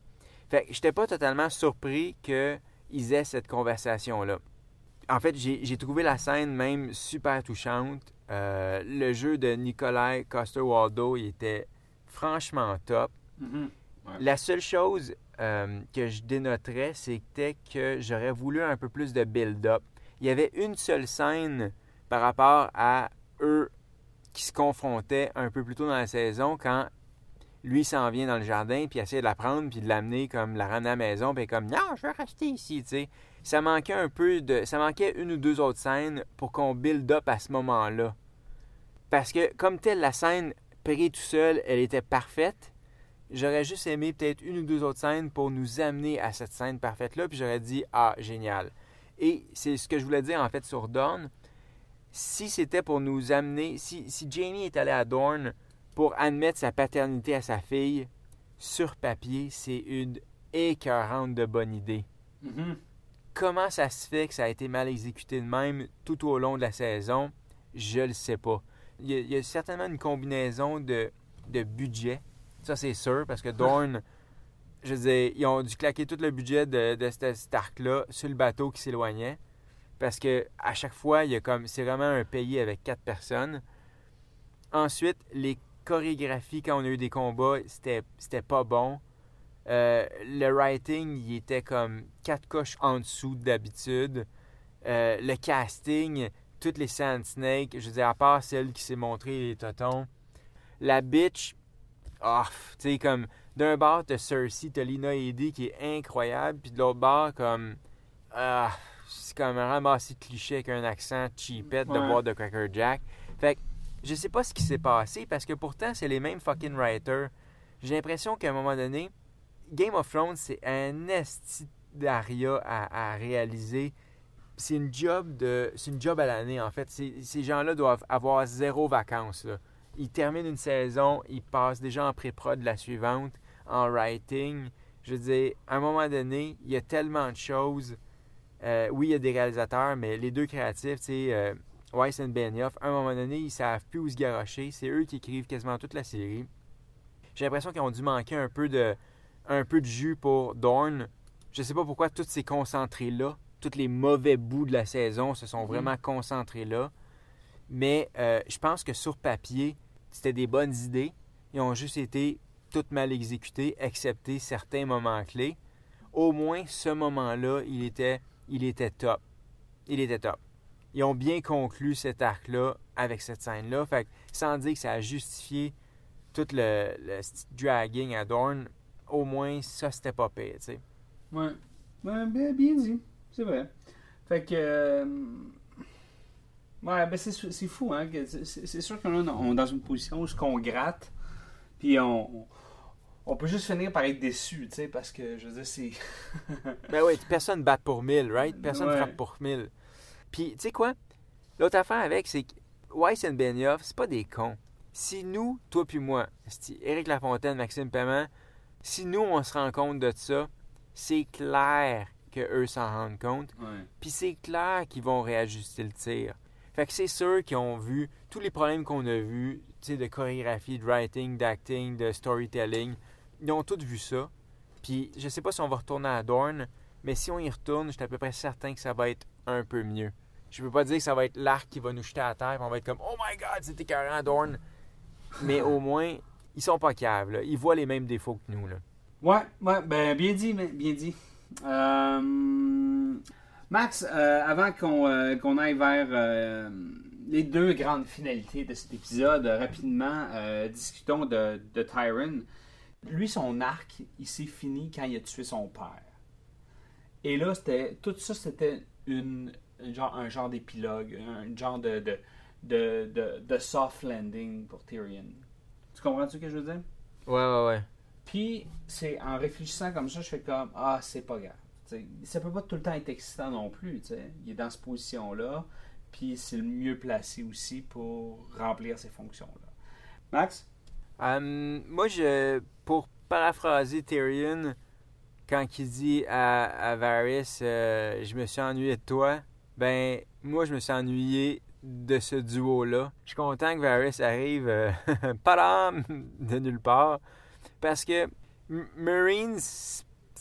Speaker 2: Fait que j'étais pas totalement surpris qu'ils aient cette conversation-là. En fait, j'ai trouvé la scène même super touchante. Euh, le jeu de Nikolai Coster-Waldau, il était franchement top. La seule chose euh, que je dénoterais, c'était que j'aurais voulu un peu plus de build-up. Il y avait une seule scène par rapport à eux qui se confrontaient un peu plus tôt dans la saison quand lui s'en vient dans le jardin puis essaie de la prendre puis de l'amener comme la ramener à la maison puis comme non je veux rester ici tu sais ça manquait un peu de ça manquait une ou deux autres scènes pour qu'on build up à ce moment là parce que comme telle la scène pris tout seul elle était parfaite j'aurais juste aimé peut-être une ou deux autres scènes pour nous amener à cette scène parfaite là puis j'aurais dit ah génial et c'est ce que je voulais dire en fait sur Dawn si c'était pour nous amener, si, si Jamie est allé à Dorne pour admettre sa paternité à sa fille, sur papier, c'est une écœurante de bonne idée.
Speaker 1: Mhm.
Speaker 2: Comment ça se fait que ça a été mal exécuté de même tout au long de la saison? Je le sais pas. Il y a, il y a certainement une combinaison de, de budget. Ça, c'est sûr, parce que Dorn, je dire, ils ont dû claquer tout le budget de, de cet arc-là sur le bateau qui s'éloignait. Parce que à chaque fois, il y a comme c'est vraiment un pays avec quatre personnes. Ensuite, les chorégraphies quand on a eu des combats, c'était c'était pas bon. Euh, le writing, il était comme quatre coches en dessous d'habitude. Euh, le casting, toutes les Sand Snakes, je veux dire, à part celle qui s'est montrée les totons. La bitch, ah, tu sais, comme d'un bord, t'as Cersei, t'as Lina Headey qui est incroyable, puis de l'autre bord, comme, ah, c'est comme un ramassé de clichés avec un accent cheapette de boire de Cracker Jack. Fait que, je sais pas ce qui s'est passé, parce que pourtant, c'est les mêmes fucking writers. J'ai l'impression qu'à un moment donné, Game of Thrones, c'est un esti d'aria à, à réaliser. C'est une job de. C'est une job à l'année, en fait. Ces gens-là doivent avoir zéro vacances. Là. Ils terminent une saison, ils passent déjà en pré-prod la suivante, en writing. Je veux dire, à un moment donné, il y a tellement de choses. Euh, oui, il y a des réalisateurs, mais les deux créatifs, tu sais, euh, Weiss et Benioff, à un moment donné, ils savent plus où se garocher. C'est eux qui écrivent quasiment toute la série. J'ai l'impression qu'ils ont dû manquer un peu de, un peu de jus pour Dorn. Je sais pas pourquoi tout s'est concentré là. Tous les mauvais bouts de la saison se sont vraiment concentrés là. Mais euh, je pense que sur papier, c'était des bonnes idées. Ils ont juste été toutes mal exécutées, excepté certains moments clés. Au moins, ce moment-là, il était, il était top. Il était top. Ils ont bien conclu cet arc-là avec cette scène-là. Fait que, sans dire que ça a justifié tout le, le dragging à Dorn, au moins, ça, c'était pas pire, tu sais.
Speaker 1: Ouais. Bien dit. C'est vrai. Fait que. euh, Ouais, ben c'est, c'est fou, hein. C'est, sûr qu'on est dans une position où ce qu'on gratte, puis on, on, peut juste finir par être déçu, tu sais, parce que, je veux dire, c'est.
Speaker 2: Ben oui, personne bat pour 1000, right? Personne
Speaker 1: Ouais.
Speaker 2: frappe pour 1000. Puis, tu sais quoi? L'autre affaire avec, c'est que Weiss et Benioff, c'est pas des cons. Si nous, toi puis moi, Éric Lafontaine, Maxime Paiement, si nous, on se rend compte de ça, c'est clair que eux s'en rendent compte. Puis c'est clair qu'ils vont réajuster le tir. Fait que c'est sûr qu'ils ont vu tous les problèmes qu'on a vus, de chorégraphie, de writing, d'acting, de storytelling. Ils ont tous vu ça. Puis je sais pas si on va retourner à Dorn, mais si on y retourne, je suis à peu près certain que ça va être un peu mieux. Je peux pas dire que ça va être l'arc qui va nous jeter à terre, puis on va être comme Oh my god, c'était écœurant Dorn. Mais au moins, ils sont pas caves, là. Ils voient les mêmes défauts que nous, là.
Speaker 1: Ouais, ouais, ben bien dit, bien dit. Euh, Max, euh, avant qu'on euh, qu'on aille vers euh, les deux grandes finalités de cet épisode, rapidement, discutons de, de Tyron. Lui, son arc, il s'est fini quand il a tué son père. Et là, c'était tout ça, c'était une, une genre, un genre d'épilogue, un genre de, de, de, de, de soft landing pour Tyrion. Tu comprends ce que je veux dire?
Speaker 2: Ouais, ouais, ouais.
Speaker 1: Puis, c'est en réfléchissant comme ça, je fais comme Ah, c'est pas grave. Ça peut pas tout le temps être excitant non plus. t'sais. Il est dans cette position-là, puis c'est le mieux placé aussi pour remplir ces fonctions-là. Max?
Speaker 2: Euh, moi, je, pour paraphraser Tyrion, quand il dit à, Varys euh, Je me suis ennuyé de toi, ben, moi, je me suis ennuyé de ce duo-là. Je suis content que Varys arrive, euh, padam, de nulle part. Parce que Marines,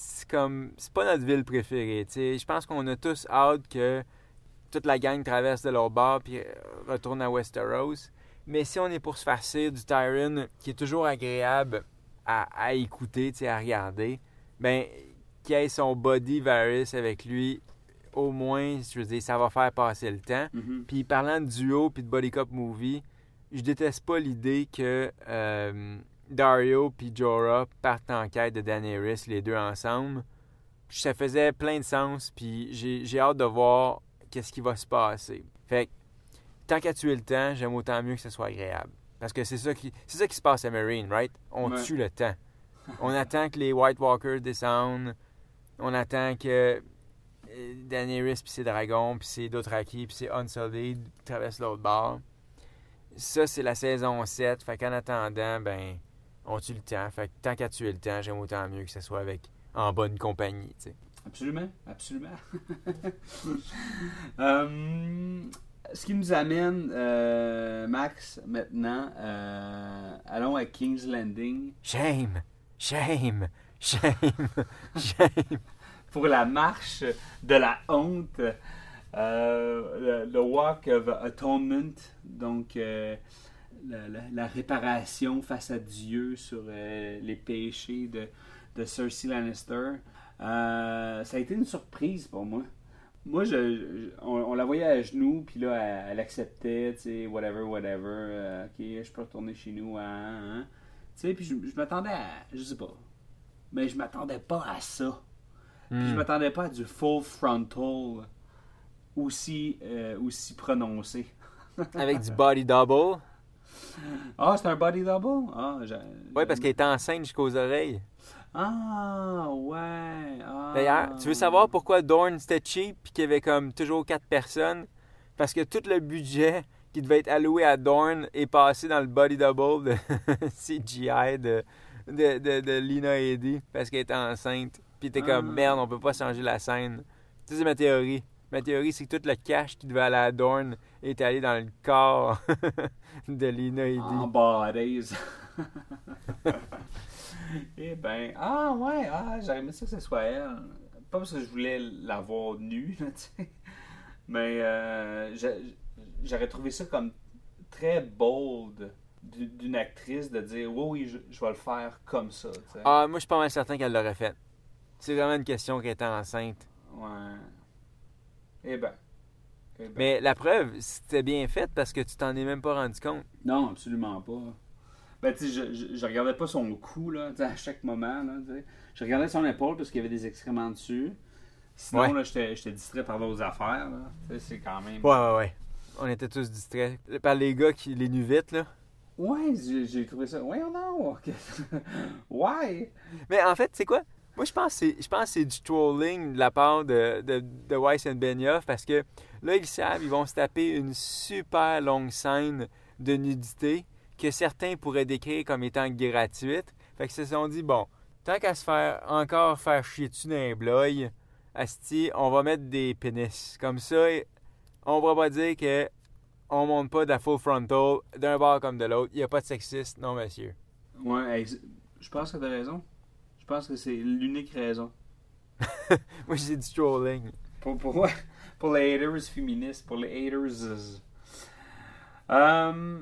Speaker 2: c'est comme. C'est pas notre ville préférée. tu sais. Je pense qu'on a tous hâte que toute la gang traverse de leur bord puis euh, retourne à Westeros. Mais si on est pour se farcir du Tyron qui est toujours agréable à, à écouter, tu sais, à regarder, ben qu'il ait son body Varys avec lui, au moins, je veux dire, ça va faire passer le temps. Puis parlant de duo puis de body cop movie, je déteste pas l'idée que euh, Dario puis Jorah partent en quête de Daenerys les deux ensemble. Ça faisait plein de sens puis j'ai hâte de voir qu'est-ce qui va se passer. Fait que tant qu'à tuer le temps, j'aime autant mieux que ce soit agréable. Parce que c'est ça qui c'est ça qui se passe à Marine, right? On
Speaker 1: Ouais.
Speaker 2: tue le temps. On attend que les White Walkers descendent. On attend que euh, Daenerys puis ses dragons puis ses Dothraki puis ses Unsullied traversent l'autre bord. Ça, c'est la saison 7. Fait qu'en attendant, ben, on tue le temps. Fait que tant qu'à tuer le temps, j'aime autant mieux que ce soit avec en bonne compagnie.
Speaker 1: Absolument, absolument. Euh, ce qui nous amène, euh, Max, maintenant, euh, allons à King's Landing
Speaker 2: Shame, shame, shame, shame.
Speaker 1: pour la marche de la honte, euh, le, le Walk of Atonement, donc la, la- la réparation face à Dieu sur euh, les péchés de, de Cersei Lannister. Euh, ça a été une surprise pour moi. Moi, je, je- on, on la voyait à genoux, puis là, elle, elle acceptait, tu sais, whatever, whatever. euh, ok, je peux retourner chez nous, hein, hein. Tu sais, puis je, je m'attendais à. Je sais pas. Mais je m'attendais pas à ça. Puis je
Speaker 2: Hmm.
Speaker 1: m'attendais pas à du full frontal aussi, aussi prononcé.
Speaker 2: Avec du body double?
Speaker 1: Ah, c'est un body double? Ah,
Speaker 2: Oui, parce qu'elle est enceinte jusqu'aux oreilles.
Speaker 1: Ah, ouais. ah.
Speaker 2: D'ailleurs, tu veux savoir pourquoi Dorn c'était cheap et qu'il y avait comme toujours quatre personnes? Parce que tout le budget qui devait être alloué à Dorn est passé dans le body double de CGI de, de, de, de Lina Eddy parce qu'elle était enceinte. Puis t'es comme
Speaker 1: Ah.
Speaker 2: merde, on peut pas changer la scène. Ça, c'est ma théorie. Ma théorie, c'est que tout le cash qui devait aller à Dorn est allé dans le corps de Lina Eddy.
Speaker 1: En bodies. eh ben, ah ouais, ah, j'aurais aimé ça que ce soit elle. Pas parce que je voulais la voir nue, tu sais. Mais euh, j'a- j'aurais trouvé ça comme très bold d'u- d'une actrice de dire oui, oui, je, je vais le faire comme ça.
Speaker 2: Ah, moi, je suis pas mal certain qu'elle l'aurait fait. C'est vraiment une question qu'elle était enceinte.
Speaker 1: Ouais. Eh ben. Eh ben.
Speaker 2: Mais la preuve, c'était bien fait parce que tu t'en es même pas rendu compte.
Speaker 1: Non, absolument pas. Ben, tu sais, je, je, je regardais pas son cou, là, tu sais, à chaque moment, là, tu sais. Je regardais son épaule parce qu'il y avait des excréments dessus. Sinon,
Speaker 2: Ouais.
Speaker 1: là, j'étais j'étais distrait par d'autres affaires, là. Tu sais, c'est quand même...
Speaker 2: Ouais, ouais, ouais. On était tous distraits par les gars qui les nuent vite, là.
Speaker 1: Ouais, j'ai j'ai trouvé ça... Ouais, non! ouais!
Speaker 2: Mais en fait, c'est quoi? Moi, je pense que c'est- du trolling de la part de, Weiss and Benioff parce que là, ils savent, ils vont se taper une super longue scène de nudité que certains pourraient décrire comme étant gratuite. Fait qu'ils se sont dit, bon, tant qu'à se faire encore faire chier dessus les blogs, Asti, on va mettre des pénis. Comme ça, on va pas dire que on monte pas de la full frontal d'un bord comme de l'autre. Il n'y a pas de sexiste, non, monsieur.
Speaker 1: Ouais, je pense que t'as raison. Je pense que c'est l'unique raison.
Speaker 2: Moi, j'ai du trolling.
Speaker 1: Pour, pour, pour les haters féministes, pour les haters. Euh,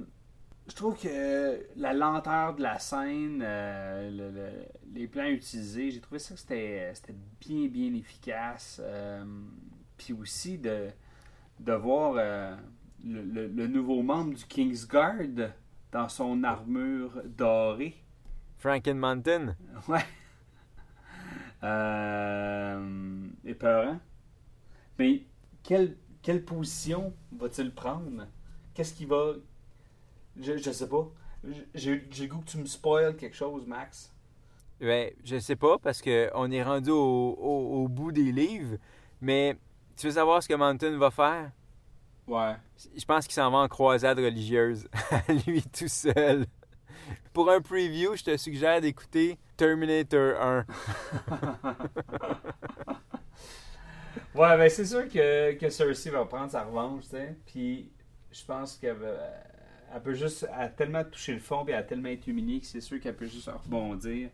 Speaker 1: je trouve que la lenteur de la scène, euh, le- le- les plans utilisés, j'ai trouvé ça que c'était bien, bien efficace. Euh, Puis aussi de, de voir euh, le, nouveau membre du Kingsguard dans son armure dorée.
Speaker 2: Franken Mountain.
Speaker 1: Ouais. Euh, épeurant. Mais quelle, quelle position va-t-il prendre? Qu'est-ce qu'il va. Je, je sais pas. J'ai le goût que tu me spoil quelque chose, Max.
Speaker 2: Ben, je sais pas parce que on est rendu au, au- au bout des livres, mais tu veux savoir ce que Mountain va faire?
Speaker 1: Ouais.
Speaker 2: Je pense qu'il s'en va en croisade religieuse, lui tout seul. Pour un preview, je te suggère d'écouter Terminator 1.
Speaker 1: Ouais, ben c'est sûr que, que Cersei va prendre sa revanche, tu sais. Puis je pense qu'elle elle peut juste. Elle a tellement touché le fond, puis elle a tellement été humiliée que c'est sûr qu'elle peut juste rebondir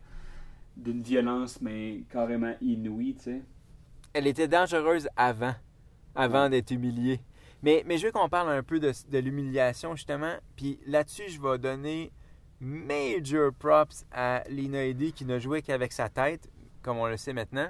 Speaker 1: d'une violence, mais carrément inouïe, tu sais.
Speaker 2: Elle était dangereuse avant, avant d'être humiliée. Mais, mais je veux qu'on parle un peu de, de l'humiliation, justement. Puis là-dessus, je vais donner major props à Lina qui n'a joué qu'avec sa tête, comme on le sait maintenant.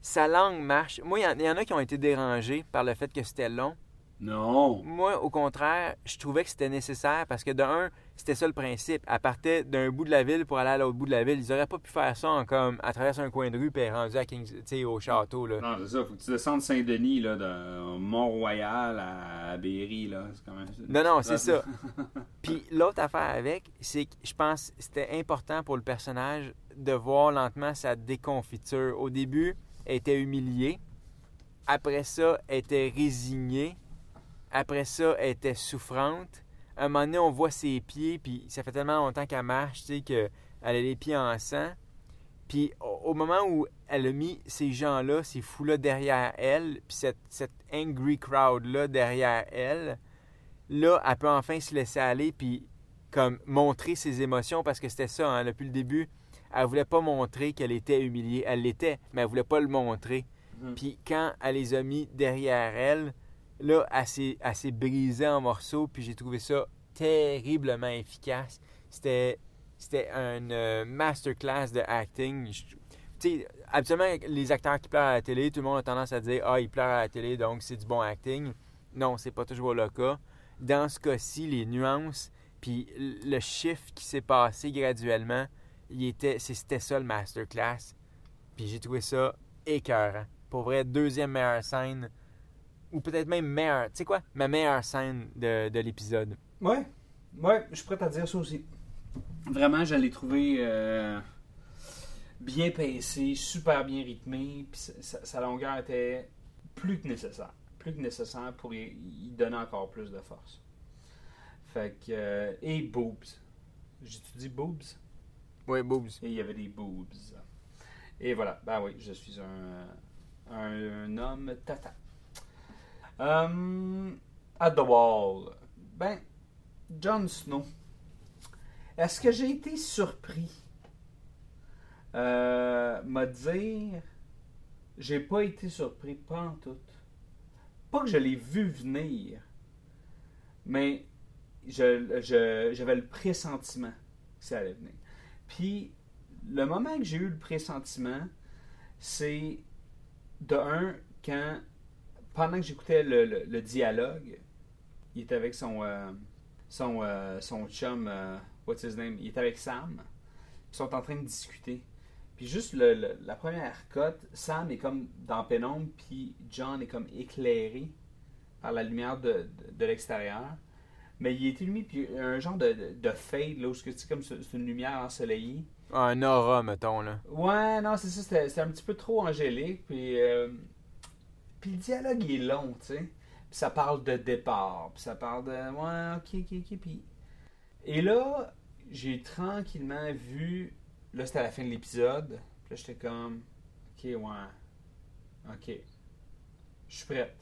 Speaker 2: Sa langue marche. Moi, il y y, en a qui ont été dérangés par le fait que c'était long.
Speaker 1: Non!
Speaker 2: Moi, au contraire, je trouvais que c'était nécessaire parce que, de un, c'était ça le principe. Elle partait d'un bout de la ville pour aller à l'autre bout de la ville. Ils auraient pas pu faire ça en comme à travers un coin de rue puis rendu à Kings, au château. Là.
Speaker 1: Non, c'est ça, faut que tu descendes Saint-Denis, là, de Mont-Royal à Berry, là. C'est quand même.
Speaker 2: Non, non, c'est ça. Puis l'autre affaire avec, c'est que je pense que c'était important pour le personnage de voir lentement sa déconfiture. Au début, elle était humiliée. Après ça, elle était résignée. Après ça, elle était souffrante. À un moment donné, on voit ses pieds, puis ça fait tellement longtemps qu'elle marche, tu sais, qu'elle a les pieds en sang. Puis au, moment où elle a mis ces gens-là, ces fous-là derrière elle, puis cette, cette angry crowd-là derrière elle, là, elle peut enfin se laisser aller, puis comme montrer ses émotions, parce que c'était ça, hein, depuis le début, elle voulait pas montrer qu'elle était humiliée. Elle l'était, mais elle voulait pas le montrer.
Speaker 1: Mhm.
Speaker 2: Puis quand elle les a mis derrière elle, là, s'est brisée en morceaux, puis j'ai trouvé ça terriblement efficace. C'était, c'était une euh, masterclass de acting. Tu sais, habituellement, les acteurs qui pleurent à la télé, tout le monde a tendance à dire Ah, ils pleurent à la télé, donc c'est du bon acting. Non, c'est pas toujours le cas. Dans ce cas-ci, les nuances, puis le chiffre qui s'est passé graduellement, était, c'était ça le masterclass. Puis j'ai trouvé ça écœurant. Pour vrai, deuxième meilleure scène, ou peut-être même meilleure, tu sais quoi, ma meilleure scène de, de l'épisode.
Speaker 1: Ouais, ouais, je suis prêt à dire ça aussi. Vraiment, je l'ai trouvé euh, bien pincé, super bien rythmé, puis sa- longueur était plus que nécessaire. Plus que nécessaire pour y, y donner encore plus de force. Fait que. euh, et boobs. J'ai-tu dit boobs?
Speaker 2: Ouais, boobs.
Speaker 1: Et il y avait des boobs. Et voilà, ben oui, je suis un, un, un homme tata. Um, at the wall. Ben, Jon Snow. Est-ce que j'ai été surpris? Euh, m'a dire, j'ai pas été surpris, pas en tout. Pas que je l'ai vu venir, mais je, je- j'avais le pressentiment que ça allait venir. Puis, le moment que j'ai eu le pressentiment, c'est de un, quand, pendant que j'écoutais le, le- le dialogue, il était avec son, euh, son, euh, son chum, euh, what's his name, il était avec Sam, ils sont en train de discuter. Puis juste le- la première cote, Sam est comme dans pénombre, puis John est comme éclairé par la lumière de, de- de l'extérieur. Mais il est illumé, puis un genre de, de, de fade, là, où c'est comme c'est une lumière ensoleillée.
Speaker 2: Un aura, mettons, là.
Speaker 1: Ouais, non, c'est ça, c'était c'était un petit peu trop angélique. Puis, euh, puis le dialogue est long, tu sais. Puis ça parle de départ, puis ça parle de. Ouais, ok, ok, ok. Puis. Et là, j'ai tranquillement vu. Là, c'était à la fin de l'épisode. Puis là, j'étais comme. Ok, ouais. Ok. Je suis prête.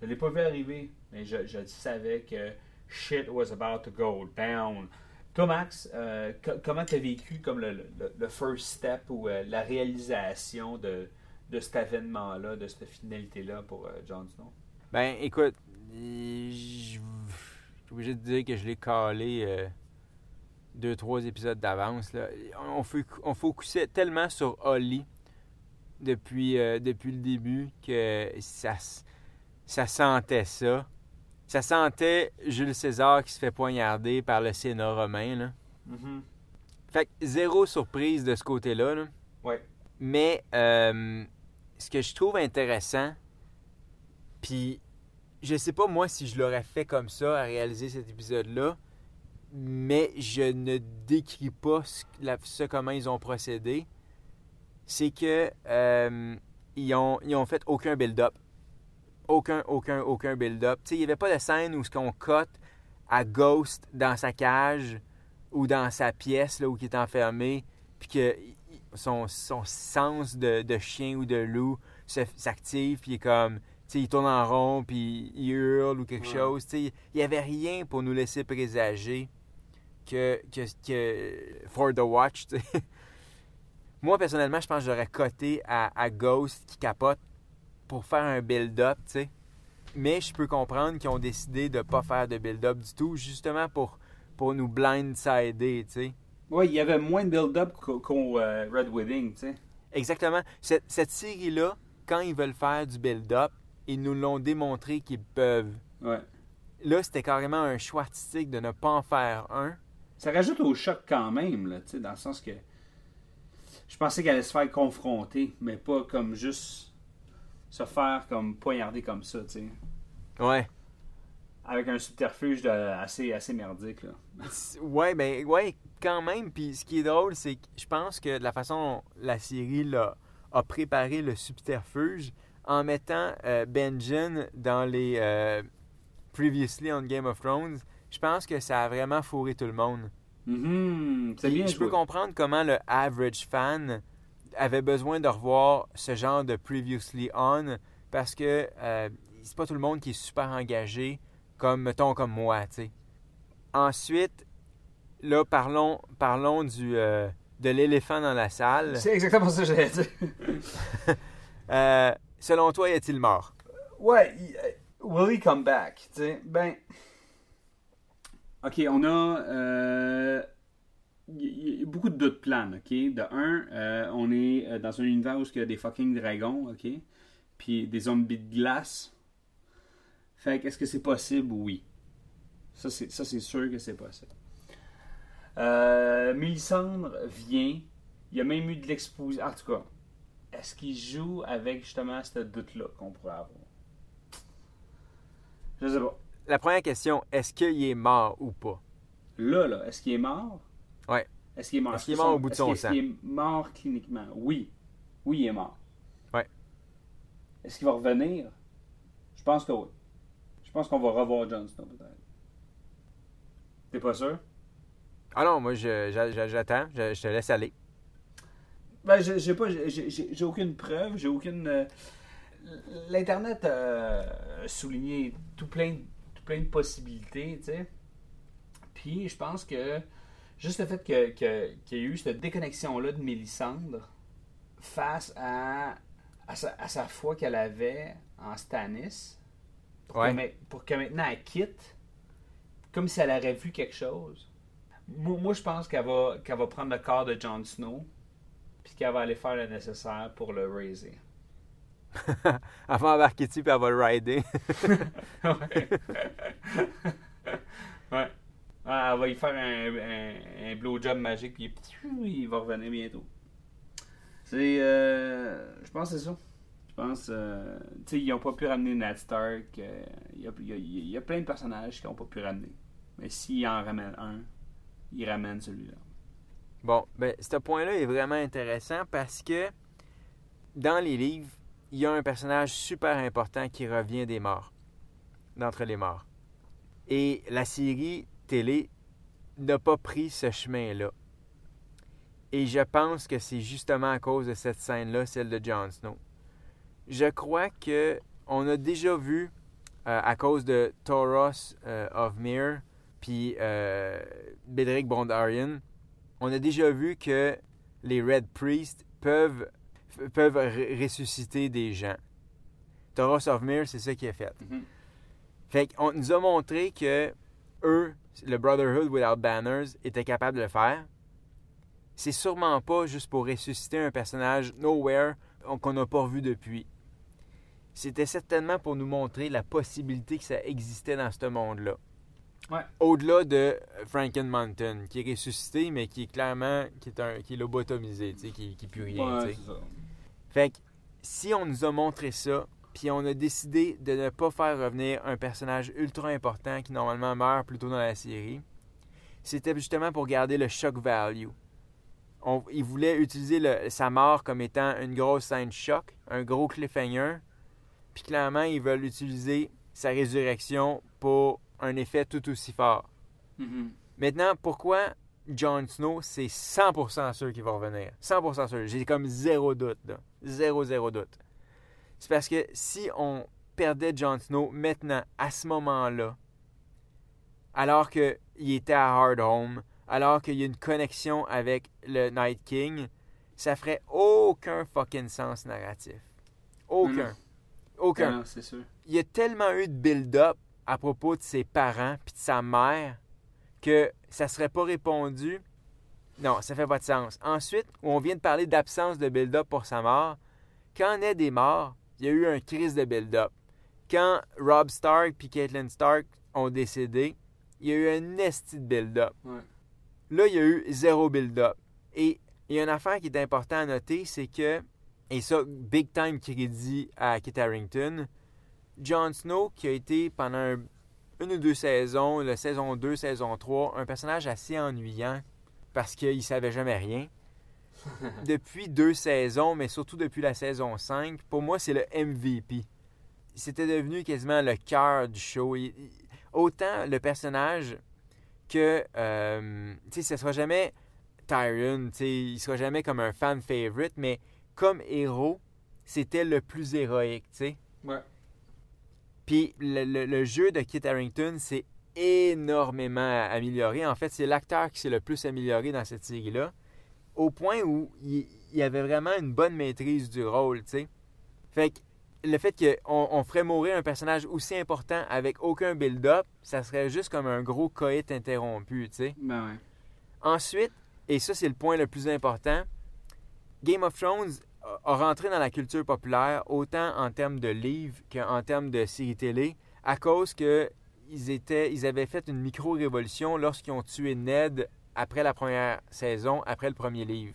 Speaker 1: Je l'ai pas vu arriver, mais je, savais que shit was about to go down. Toi, Max, euh, co- comment tu as vécu comme le first step ou euh, la réalisation de, de cet événement-là, de cette finalité-là pour euh, Jon Snow?
Speaker 2: Ben, écoute, je suis obligé de dire que je l'ai calé euh, deux, trois épisodes d'avance. là. On, on focusait tellement sur Holly depuis, euh, depuis le début que ça, ça sentait ça. Ça sentait Jules César qui se fait poignarder par le Sénat romain. Là. Fait que zéro surprise de ce côté-là. là.
Speaker 1: Ouais.
Speaker 2: Mais euh, ce que je trouve intéressant, puis je sais pas moi si je l'aurais fait comme ça à réaliser cet épisode-là, mais je ne décris pas ce, comment ils ont procédé. C'est que euh, ils, ont, ils ont fait aucun build-up. Aucun, aucun, aucun build-up. Il n'y avait pas de scène où ce qu'on cote à Ghost dans sa cage ou dans sa pièce là, où il est enfermé, puis que il- son, son sens de, de chien ou de loup s'active, puis il est comme, tu sais, il tourne en rond, puis il hurle ou quelque
Speaker 1: Ouais.
Speaker 2: chose. Tu sais, il n'y avait rien pour nous laisser présager que, que, que For the Watch. Moi, personnellement, je pense que j'aurais coté à, à Ghost qui capote pour faire un build-up, tu sais. Mais je peux comprendre qu'ils ont décidé de ne pas faire de build-up du tout, justement pour, pour nous blindsider,
Speaker 1: Ouais, il y avait moins de build-up qu'au euh, Red Wedding, tu sais.
Speaker 2: Exactement. Cette, cette série-là, quand ils veulent faire du build-up, ils nous l'ont démontré qu'ils peuvent.
Speaker 1: Ouais.
Speaker 2: Là, c'était carrément un choix artistique de ne pas en faire un.
Speaker 1: Ça rajoute au choc quand même, là, tu sais, dans le sens que je pensais qu'elle allait se faire confronter, mais pas comme juste se faire comme poignarder comme ça, tu sais.
Speaker 2: Ouais.
Speaker 1: Avec un subterfuge de- assez, assez merdique, là.
Speaker 2: Ouais, ben, ouais, quand même. Puis ce qui est drôle, c'est que je pense que de la façon dont la série l'a- a préparé le subterfuge, en mettant euh, Benjen dans les euh, Previously on Game of Thrones, je pense que ça a vraiment fourré tout le monde.
Speaker 1: Bien
Speaker 2: je peux comprendre comment le average fan avait besoin de revoir ce genre de previously on parce que euh, c'est pas tout le monde qui est super engagé comme mettons comme moi, tu sais. Ensuite, là parlons parlons du euh, de l'éléphant dans la salle.
Speaker 1: C'est exactement ça que j'allais dire.
Speaker 2: Euh, selon toi, est-il mort?
Speaker 1: Ouais, euh, will he come back? Tu sais, ben.
Speaker 4: Ok, on a. euh, y, a beaucoup de doutes plans, ok? De un, euh, on est dans un univers où il y a des fucking dragons, ok? Puis des zombies de glace. Fait que, est-ce que c'est possible? Oui. Ça, c'est ça, c'est sûr que c'est possible.
Speaker 1: Euh, Mélisandre vient. Il y a même eu de l'exposition. En tout cas, est-ce qu'il joue avec justement ce doute-là qu'on pourrait avoir? Je sais pas.
Speaker 2: La première question, est-ce qu'il est mort ou pas?
Speaker 1: Là, là, est-ce qu'il est mort?
Speaker 2: Ouais.
Speaker 1: Est-ce qu'il est mort?
Speaker 2: Est-ce qu'il est mort au bout de son sang?
Speaker 1: Est-ce qu'il est mort cliniquement? Oui. Oui, il est mort.
Speaker 2: Ouais.
Speaker 1: Est-ce qu'il va revenir? Je pense que oui. Je pense qu'on va revoir Jon Snow peut-être. T'es pas sûr?
Speaker 2: Ah non, moi j'attends, je, je te laisse aller.
Speaker 1: Ben, j'ai pas, j'ai- aucune preuve, j'ai aucune. euh, L'Internet euh, a souligné tout plein, de- tout plein de possibilités, tu sais. Puis je pense que juste le fait que- que- qu'il y ait eu cette déconnexion-là de Mélissandre face à, à, sa, à sa foi qu'elle avait en Stannis, pour,
Speaker 2: Ouais.
Speaker 1: que, ma- pour que maintenant elle quitte, comme si elle aurait vu quelque chose. Moi, moi, je pense qu'elle va, va prendre le corps de Jon Snow, puis qu'elle va aller faire le nécessaire pour le raiser.
Speaker 2: Elle va embarquer dessus puis elle va le rider.
Speaker 1: ouais. ouais. Ah, elle va y faire un, un, un blowjob magique, puis il va revenir bientôt. C'est. euh, je pense que c'est ça. Je pense. euh, tu sais, ils n'ont pas pu ramener Ned Stark. euh, Il y, a, plein de personnages qui n'ont pas pu ramener. Mais s'ils en ramènent un, ils ramènent celui-là.
Speaker 2: Bon, ben, ce point-là est vraiment intéressant parce que dans les livres, il y a un personnage super important qui revient des morts, d'entre les morts. Et la série télé n'a pas pris ce chemin-là. Et je pense que c'est justement à cause de cette scène-là, celle de Jon Snow. Je crois que on a déjà vu, euh, à cause de Tauros euh, of Myr, puis euh, Bedrick Bondarian, on a déjà vu que les Red Priests peuvent, peuvent ressusciter des gens. Tauros of Myr, c'est ça qui est fait.
Speaker 1: Mhm.
Speaker 2: Fait qu'on nous a montré que eux, le Brotherhood Without Banners, étaient capables de le faire. C'est sûrement pas juste pour ressusciter un personnage nowhere qu'on n'a pas revu depuis. C'était certainement pour nous montrer la possibilité que ça existait dans ce monde-là.
Speaker 1: Ouais.
Speaker 2: Au-delà de Franken Mountain, qui est ressuscité, mais qui est clairement qui est, un, qui est lobotomisé, qui, qui pue rien.
Speaker 1: Ouais, ça.
Speaker 2: Fait que si on nous a montré ça, puis on a décidé de ne pas faire revenir un personnage ultra important qui normalement meurt plus tôt dans la série, c'était justement pour garder le shock value. On, il voulait utiliser le- sa mort comme étant une grosse scène choc, un gros cliffhanger, puis clairement ils veulent utiliser sa résurrection pour un effet tout aussi fort.
Speaker 1: Mhm.
Speaker 2: Maintenant, pourquoi Jon Snow, c'est 100% sûr qu'il va revenir? 100% sûr. J'ai comme zéro doute, là. Zéro, zéro doute. C'est parce que si on perdait Jon Snow maintenant, à ce moment-là, alors qu'il était à Hardhome, alors qu'il y a une connexion avec le Night King, ça ferait aucun fucking sens narratif. Aucun. Aucun
Speaker 1: c'est sûr.
Speaker 2: il y a tellement eu de build-up à propos de ses parents puis de sa mère que ça serait pas répondu. Non, ça fait pas de sens. Ensuite, où on vient de parler d'absence de build-up pour sa mort, quand Ned est mort, il y a eu un crise de build-up. Quand Rob Stark puis Caitlyn Stark ont décédé, il y a eu un esti de build-up.
Speaker 1: Ouais.
Speaker 2: Là, il y a eu zéro build-up. Et il y a une affaire qui est importante à noter, c'est que, et ça, big time crédit à Kit Harington, Jon Snow, qui a été pendant un- une ou deux saisons, la saison 2, saison 3, un personnage assez ennuyant parce qu'il savait jamais rien. depuis deux saisons, mais surtout depuis la saison 5, pour moi, c'est le MVP. C'était devenu quasiment le cœur du show. Il- il- autant le personnage que, euh, tu sais, ce sera jamais Tyrion, tu sais, il sera jamais comme un fan favorite, mais comme héros, c'était le plus héroïque, tu sais.
Speaker 1: Ouais.
Speaker 2: Puis le, le- le jeu de Kit Harington s'est énormément amélioré. En fait, c'est l'acteur qui s'est le plus amélioré dans cette série-là, au point où il, il avait vraiment une bonne maîtrise du rôle, tu sais. Fait que le fait qu'on on ferait mourir un personnage aussi important avec aucun build-up, ça serait juste comme un gros coït interrompu, tu sais.
Speaker 4: Ben ouais.
Speaker 2: Ensuite, et ça c'est le point le plus important, Game of Thrones a- rentré dans la culture populaire autant en termes de livres qu'en termes de séries télé à cause que ils, étaient, ils avaient fait une micro-révolution lorsqu'ils ont tué Ned après la première saison, après le premier livre.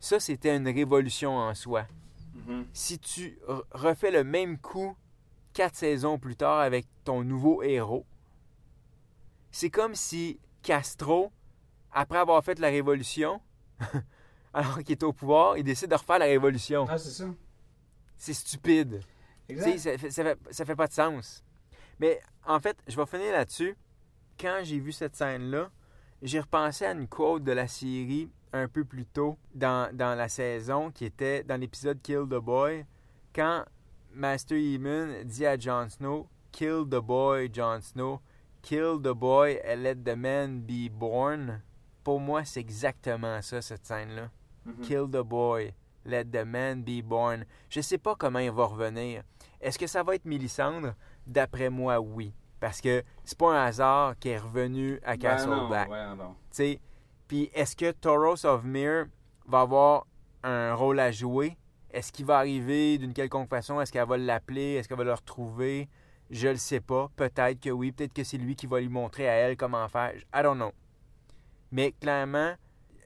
Speaker 2: Ça, c'était une révolution en soi.
Speaker 1: Mhm.
Speaker 2: Si tu re- refais le même coup quatre saisons plus tard avec ton nouveau héros, c'est comme si Castro, après avoir fait la révolution, alors qu'il est au pouvoir, il décide de refaire la révolution.
Speaker 1: Ah, c'est ça.
Speaker 2: C'est stupide.
Speaker 1: Exact.
Speaker 2: ça, fait, ça, fait, ça fait pas de sens. Mais en fait, je vais finir là-dessus. Quand j'ai vu cette scène-là, j'ai repensé à une quote de la série un peu plus tôt dans, dans la saison qui était dans l'épisode Kill the Boy. Quand Master Eamon dit à Jon Snow Kill the boy, Jon Snow. Kill the boy and let the man be born. Pour moi, c'est exactement ça, cette scène-là.
Speaker 1: Mhm.
Speaker 2: Kill the boy. Let the man be born. Je sais pas comment il va revenir. Est-ce que ça va être Mélissandre? D'après moi, oui. Parce que c'est pas un hasard qu'il est revenu à
Speaker 4: Ben
Speaker 2: Castle
Speaker 4: non,
Speaker 2: Black.
Speaker 4: ouais, non.
Speaker 2: Tu sais. Puis est-ce que Tauros of Myr va avoir un rôle à jouer? Est-ce qu'il va arriver d'une quelconque façon? Est-ce qu'elle va l'appeler? Est-ce qu'elle va le retrouver? Je le sais pas. Peut-être que oui. Peut-être que c'est lui qui va lui montrer à elle comment faire. I don't know. Mais clairement,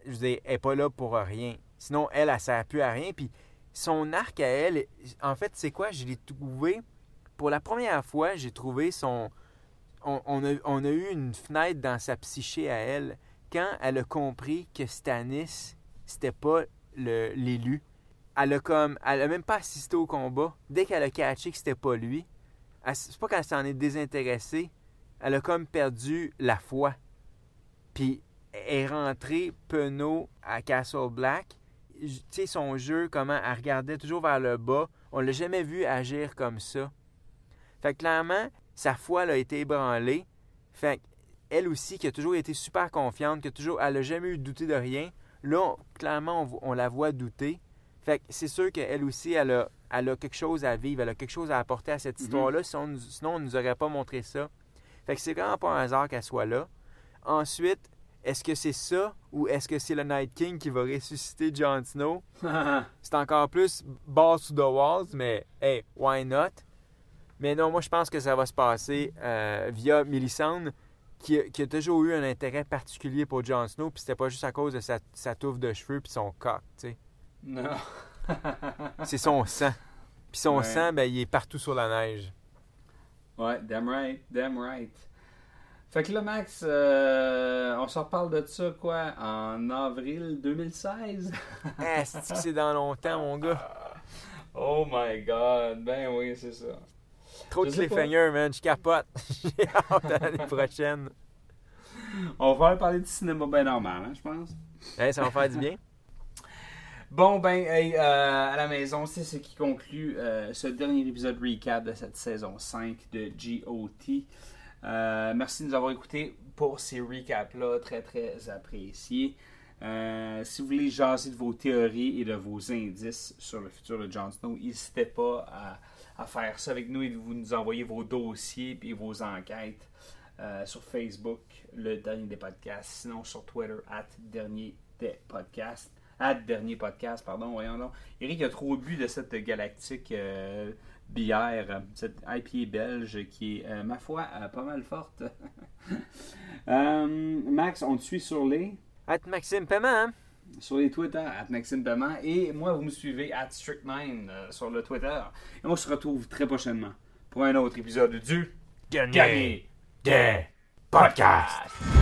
Speaker 2: je veux dire, elle n'est pas là pour rien. Sinon, elle, elle ne sert plus à rien. Puis son arc à elle, en fait, c'est quoi? Je l'ai trouvé, pour la première fois, j'ai trouvé son... On, a, eu une fenêtre dans sa psyché à elle quand elle a compris que Stannis, c'était pas l'élu. Elle a comme... Elle a même pas assisté au combat. Dès qu'elle a catché que c'était pas lui, c'est pas qu'elle s'en est désintéressée, elle a comme perdu la foi. Puis est rentrée penaud à Castle Black. Tu sais, son jeu, comment elle regardait toujours vers le bas. On l'a jamais vu agir comme ça. Fait que clairement, sa foi elle a été ébranlée. Fait que elle aussi, qui a toujours été super confiante, qui a toujours, elle a jamais eu douté de rien. Là, on- clairement, on, la voit douter. Fait que c'est sûr qu'elle aussi, elle a, elle a quelque chose à vivre, elle a quelque chose à apporter à cette
Speaker 4: Mhm.
Speaker 2: histoire-là. On sinon, on nous aurait pas montré ça. Fait que c'est vraiment pas un hasard qu'elle soit là. Ensuite, est-ce que c'est ça ou est-ce que c'est le Night King qui va ressusciter Jon Snow? C'est encore plus balls to the walls, mais hey, why not? Mais non, moi je pense que ça va se passer euh, via Melisandre, qui, a- qui a toujours eu un intérêt particulier pour Jon Snow, puis c'était pas juste à cause de sa, sa touffe de cheveux puis son coq, tu sais.
Speaker 1: Non.
Speaker 2: C'est son sang. Puis son
Speaker 4: Ouais.
Speaker 2: sang, ben, il est partout sur la neige.
Speaker 1: Ouais, damn right, damn right. Fait que là, Max, euh, on s'en reparle de ça, quoi, en avril 2016?
Speaker 2: Ah, c'est que c'est dans longtemps, mon gars?
Speaker 1: Oh my god, ben oui, c'est ça.
Speaker 2: Trop de cliffhanger, man, je capote. J'ai hâte à l'année prochaine.
Speaker 4: On va parler de cinéma bien normal, hein, je pense.
Speaker 2: Hey, ça va faire du bien.
Speaker 1: Bon, ben, hey, euh, à la maison, c'est ce qui conclut euh, ce dernier épisode recap de cette saison 5 de GOT. Euh, merci de nous avoir écoutés pour ces recaps-là, très très appréciés. Euh, si vous voulez jaser de vos théories et de vos indices sur le futur de Jon Snow, n'hésitez pas à, faire ça avec nous et vous nous envoyer vos dossiers et vos enquêtes euh, sur Facebook, le dernier des podcasts, sinon sur Twitter, at dernier des podcasts. À dernier podcast, pardon, voyons donc. Eric a trop bu de cette galactique bière, cette IPA belge qui est, euh, ma foi, euh, pas mal forte.
Speaker 4: Euh, Max, on te suit sur les,
Speaker 2: At Maxime Paiement, hein?
Speaker 4: sur les Twitter.
Speaker 1: at Maxime Paiement. Et moi, vous me suivez at Strict9 euh, sur le Twitter.
Speaker 4: Et on se retrouve très prochainement.
Speaker 1: Pour un autre épisode du Gagné
Speaker 2: des podcasts.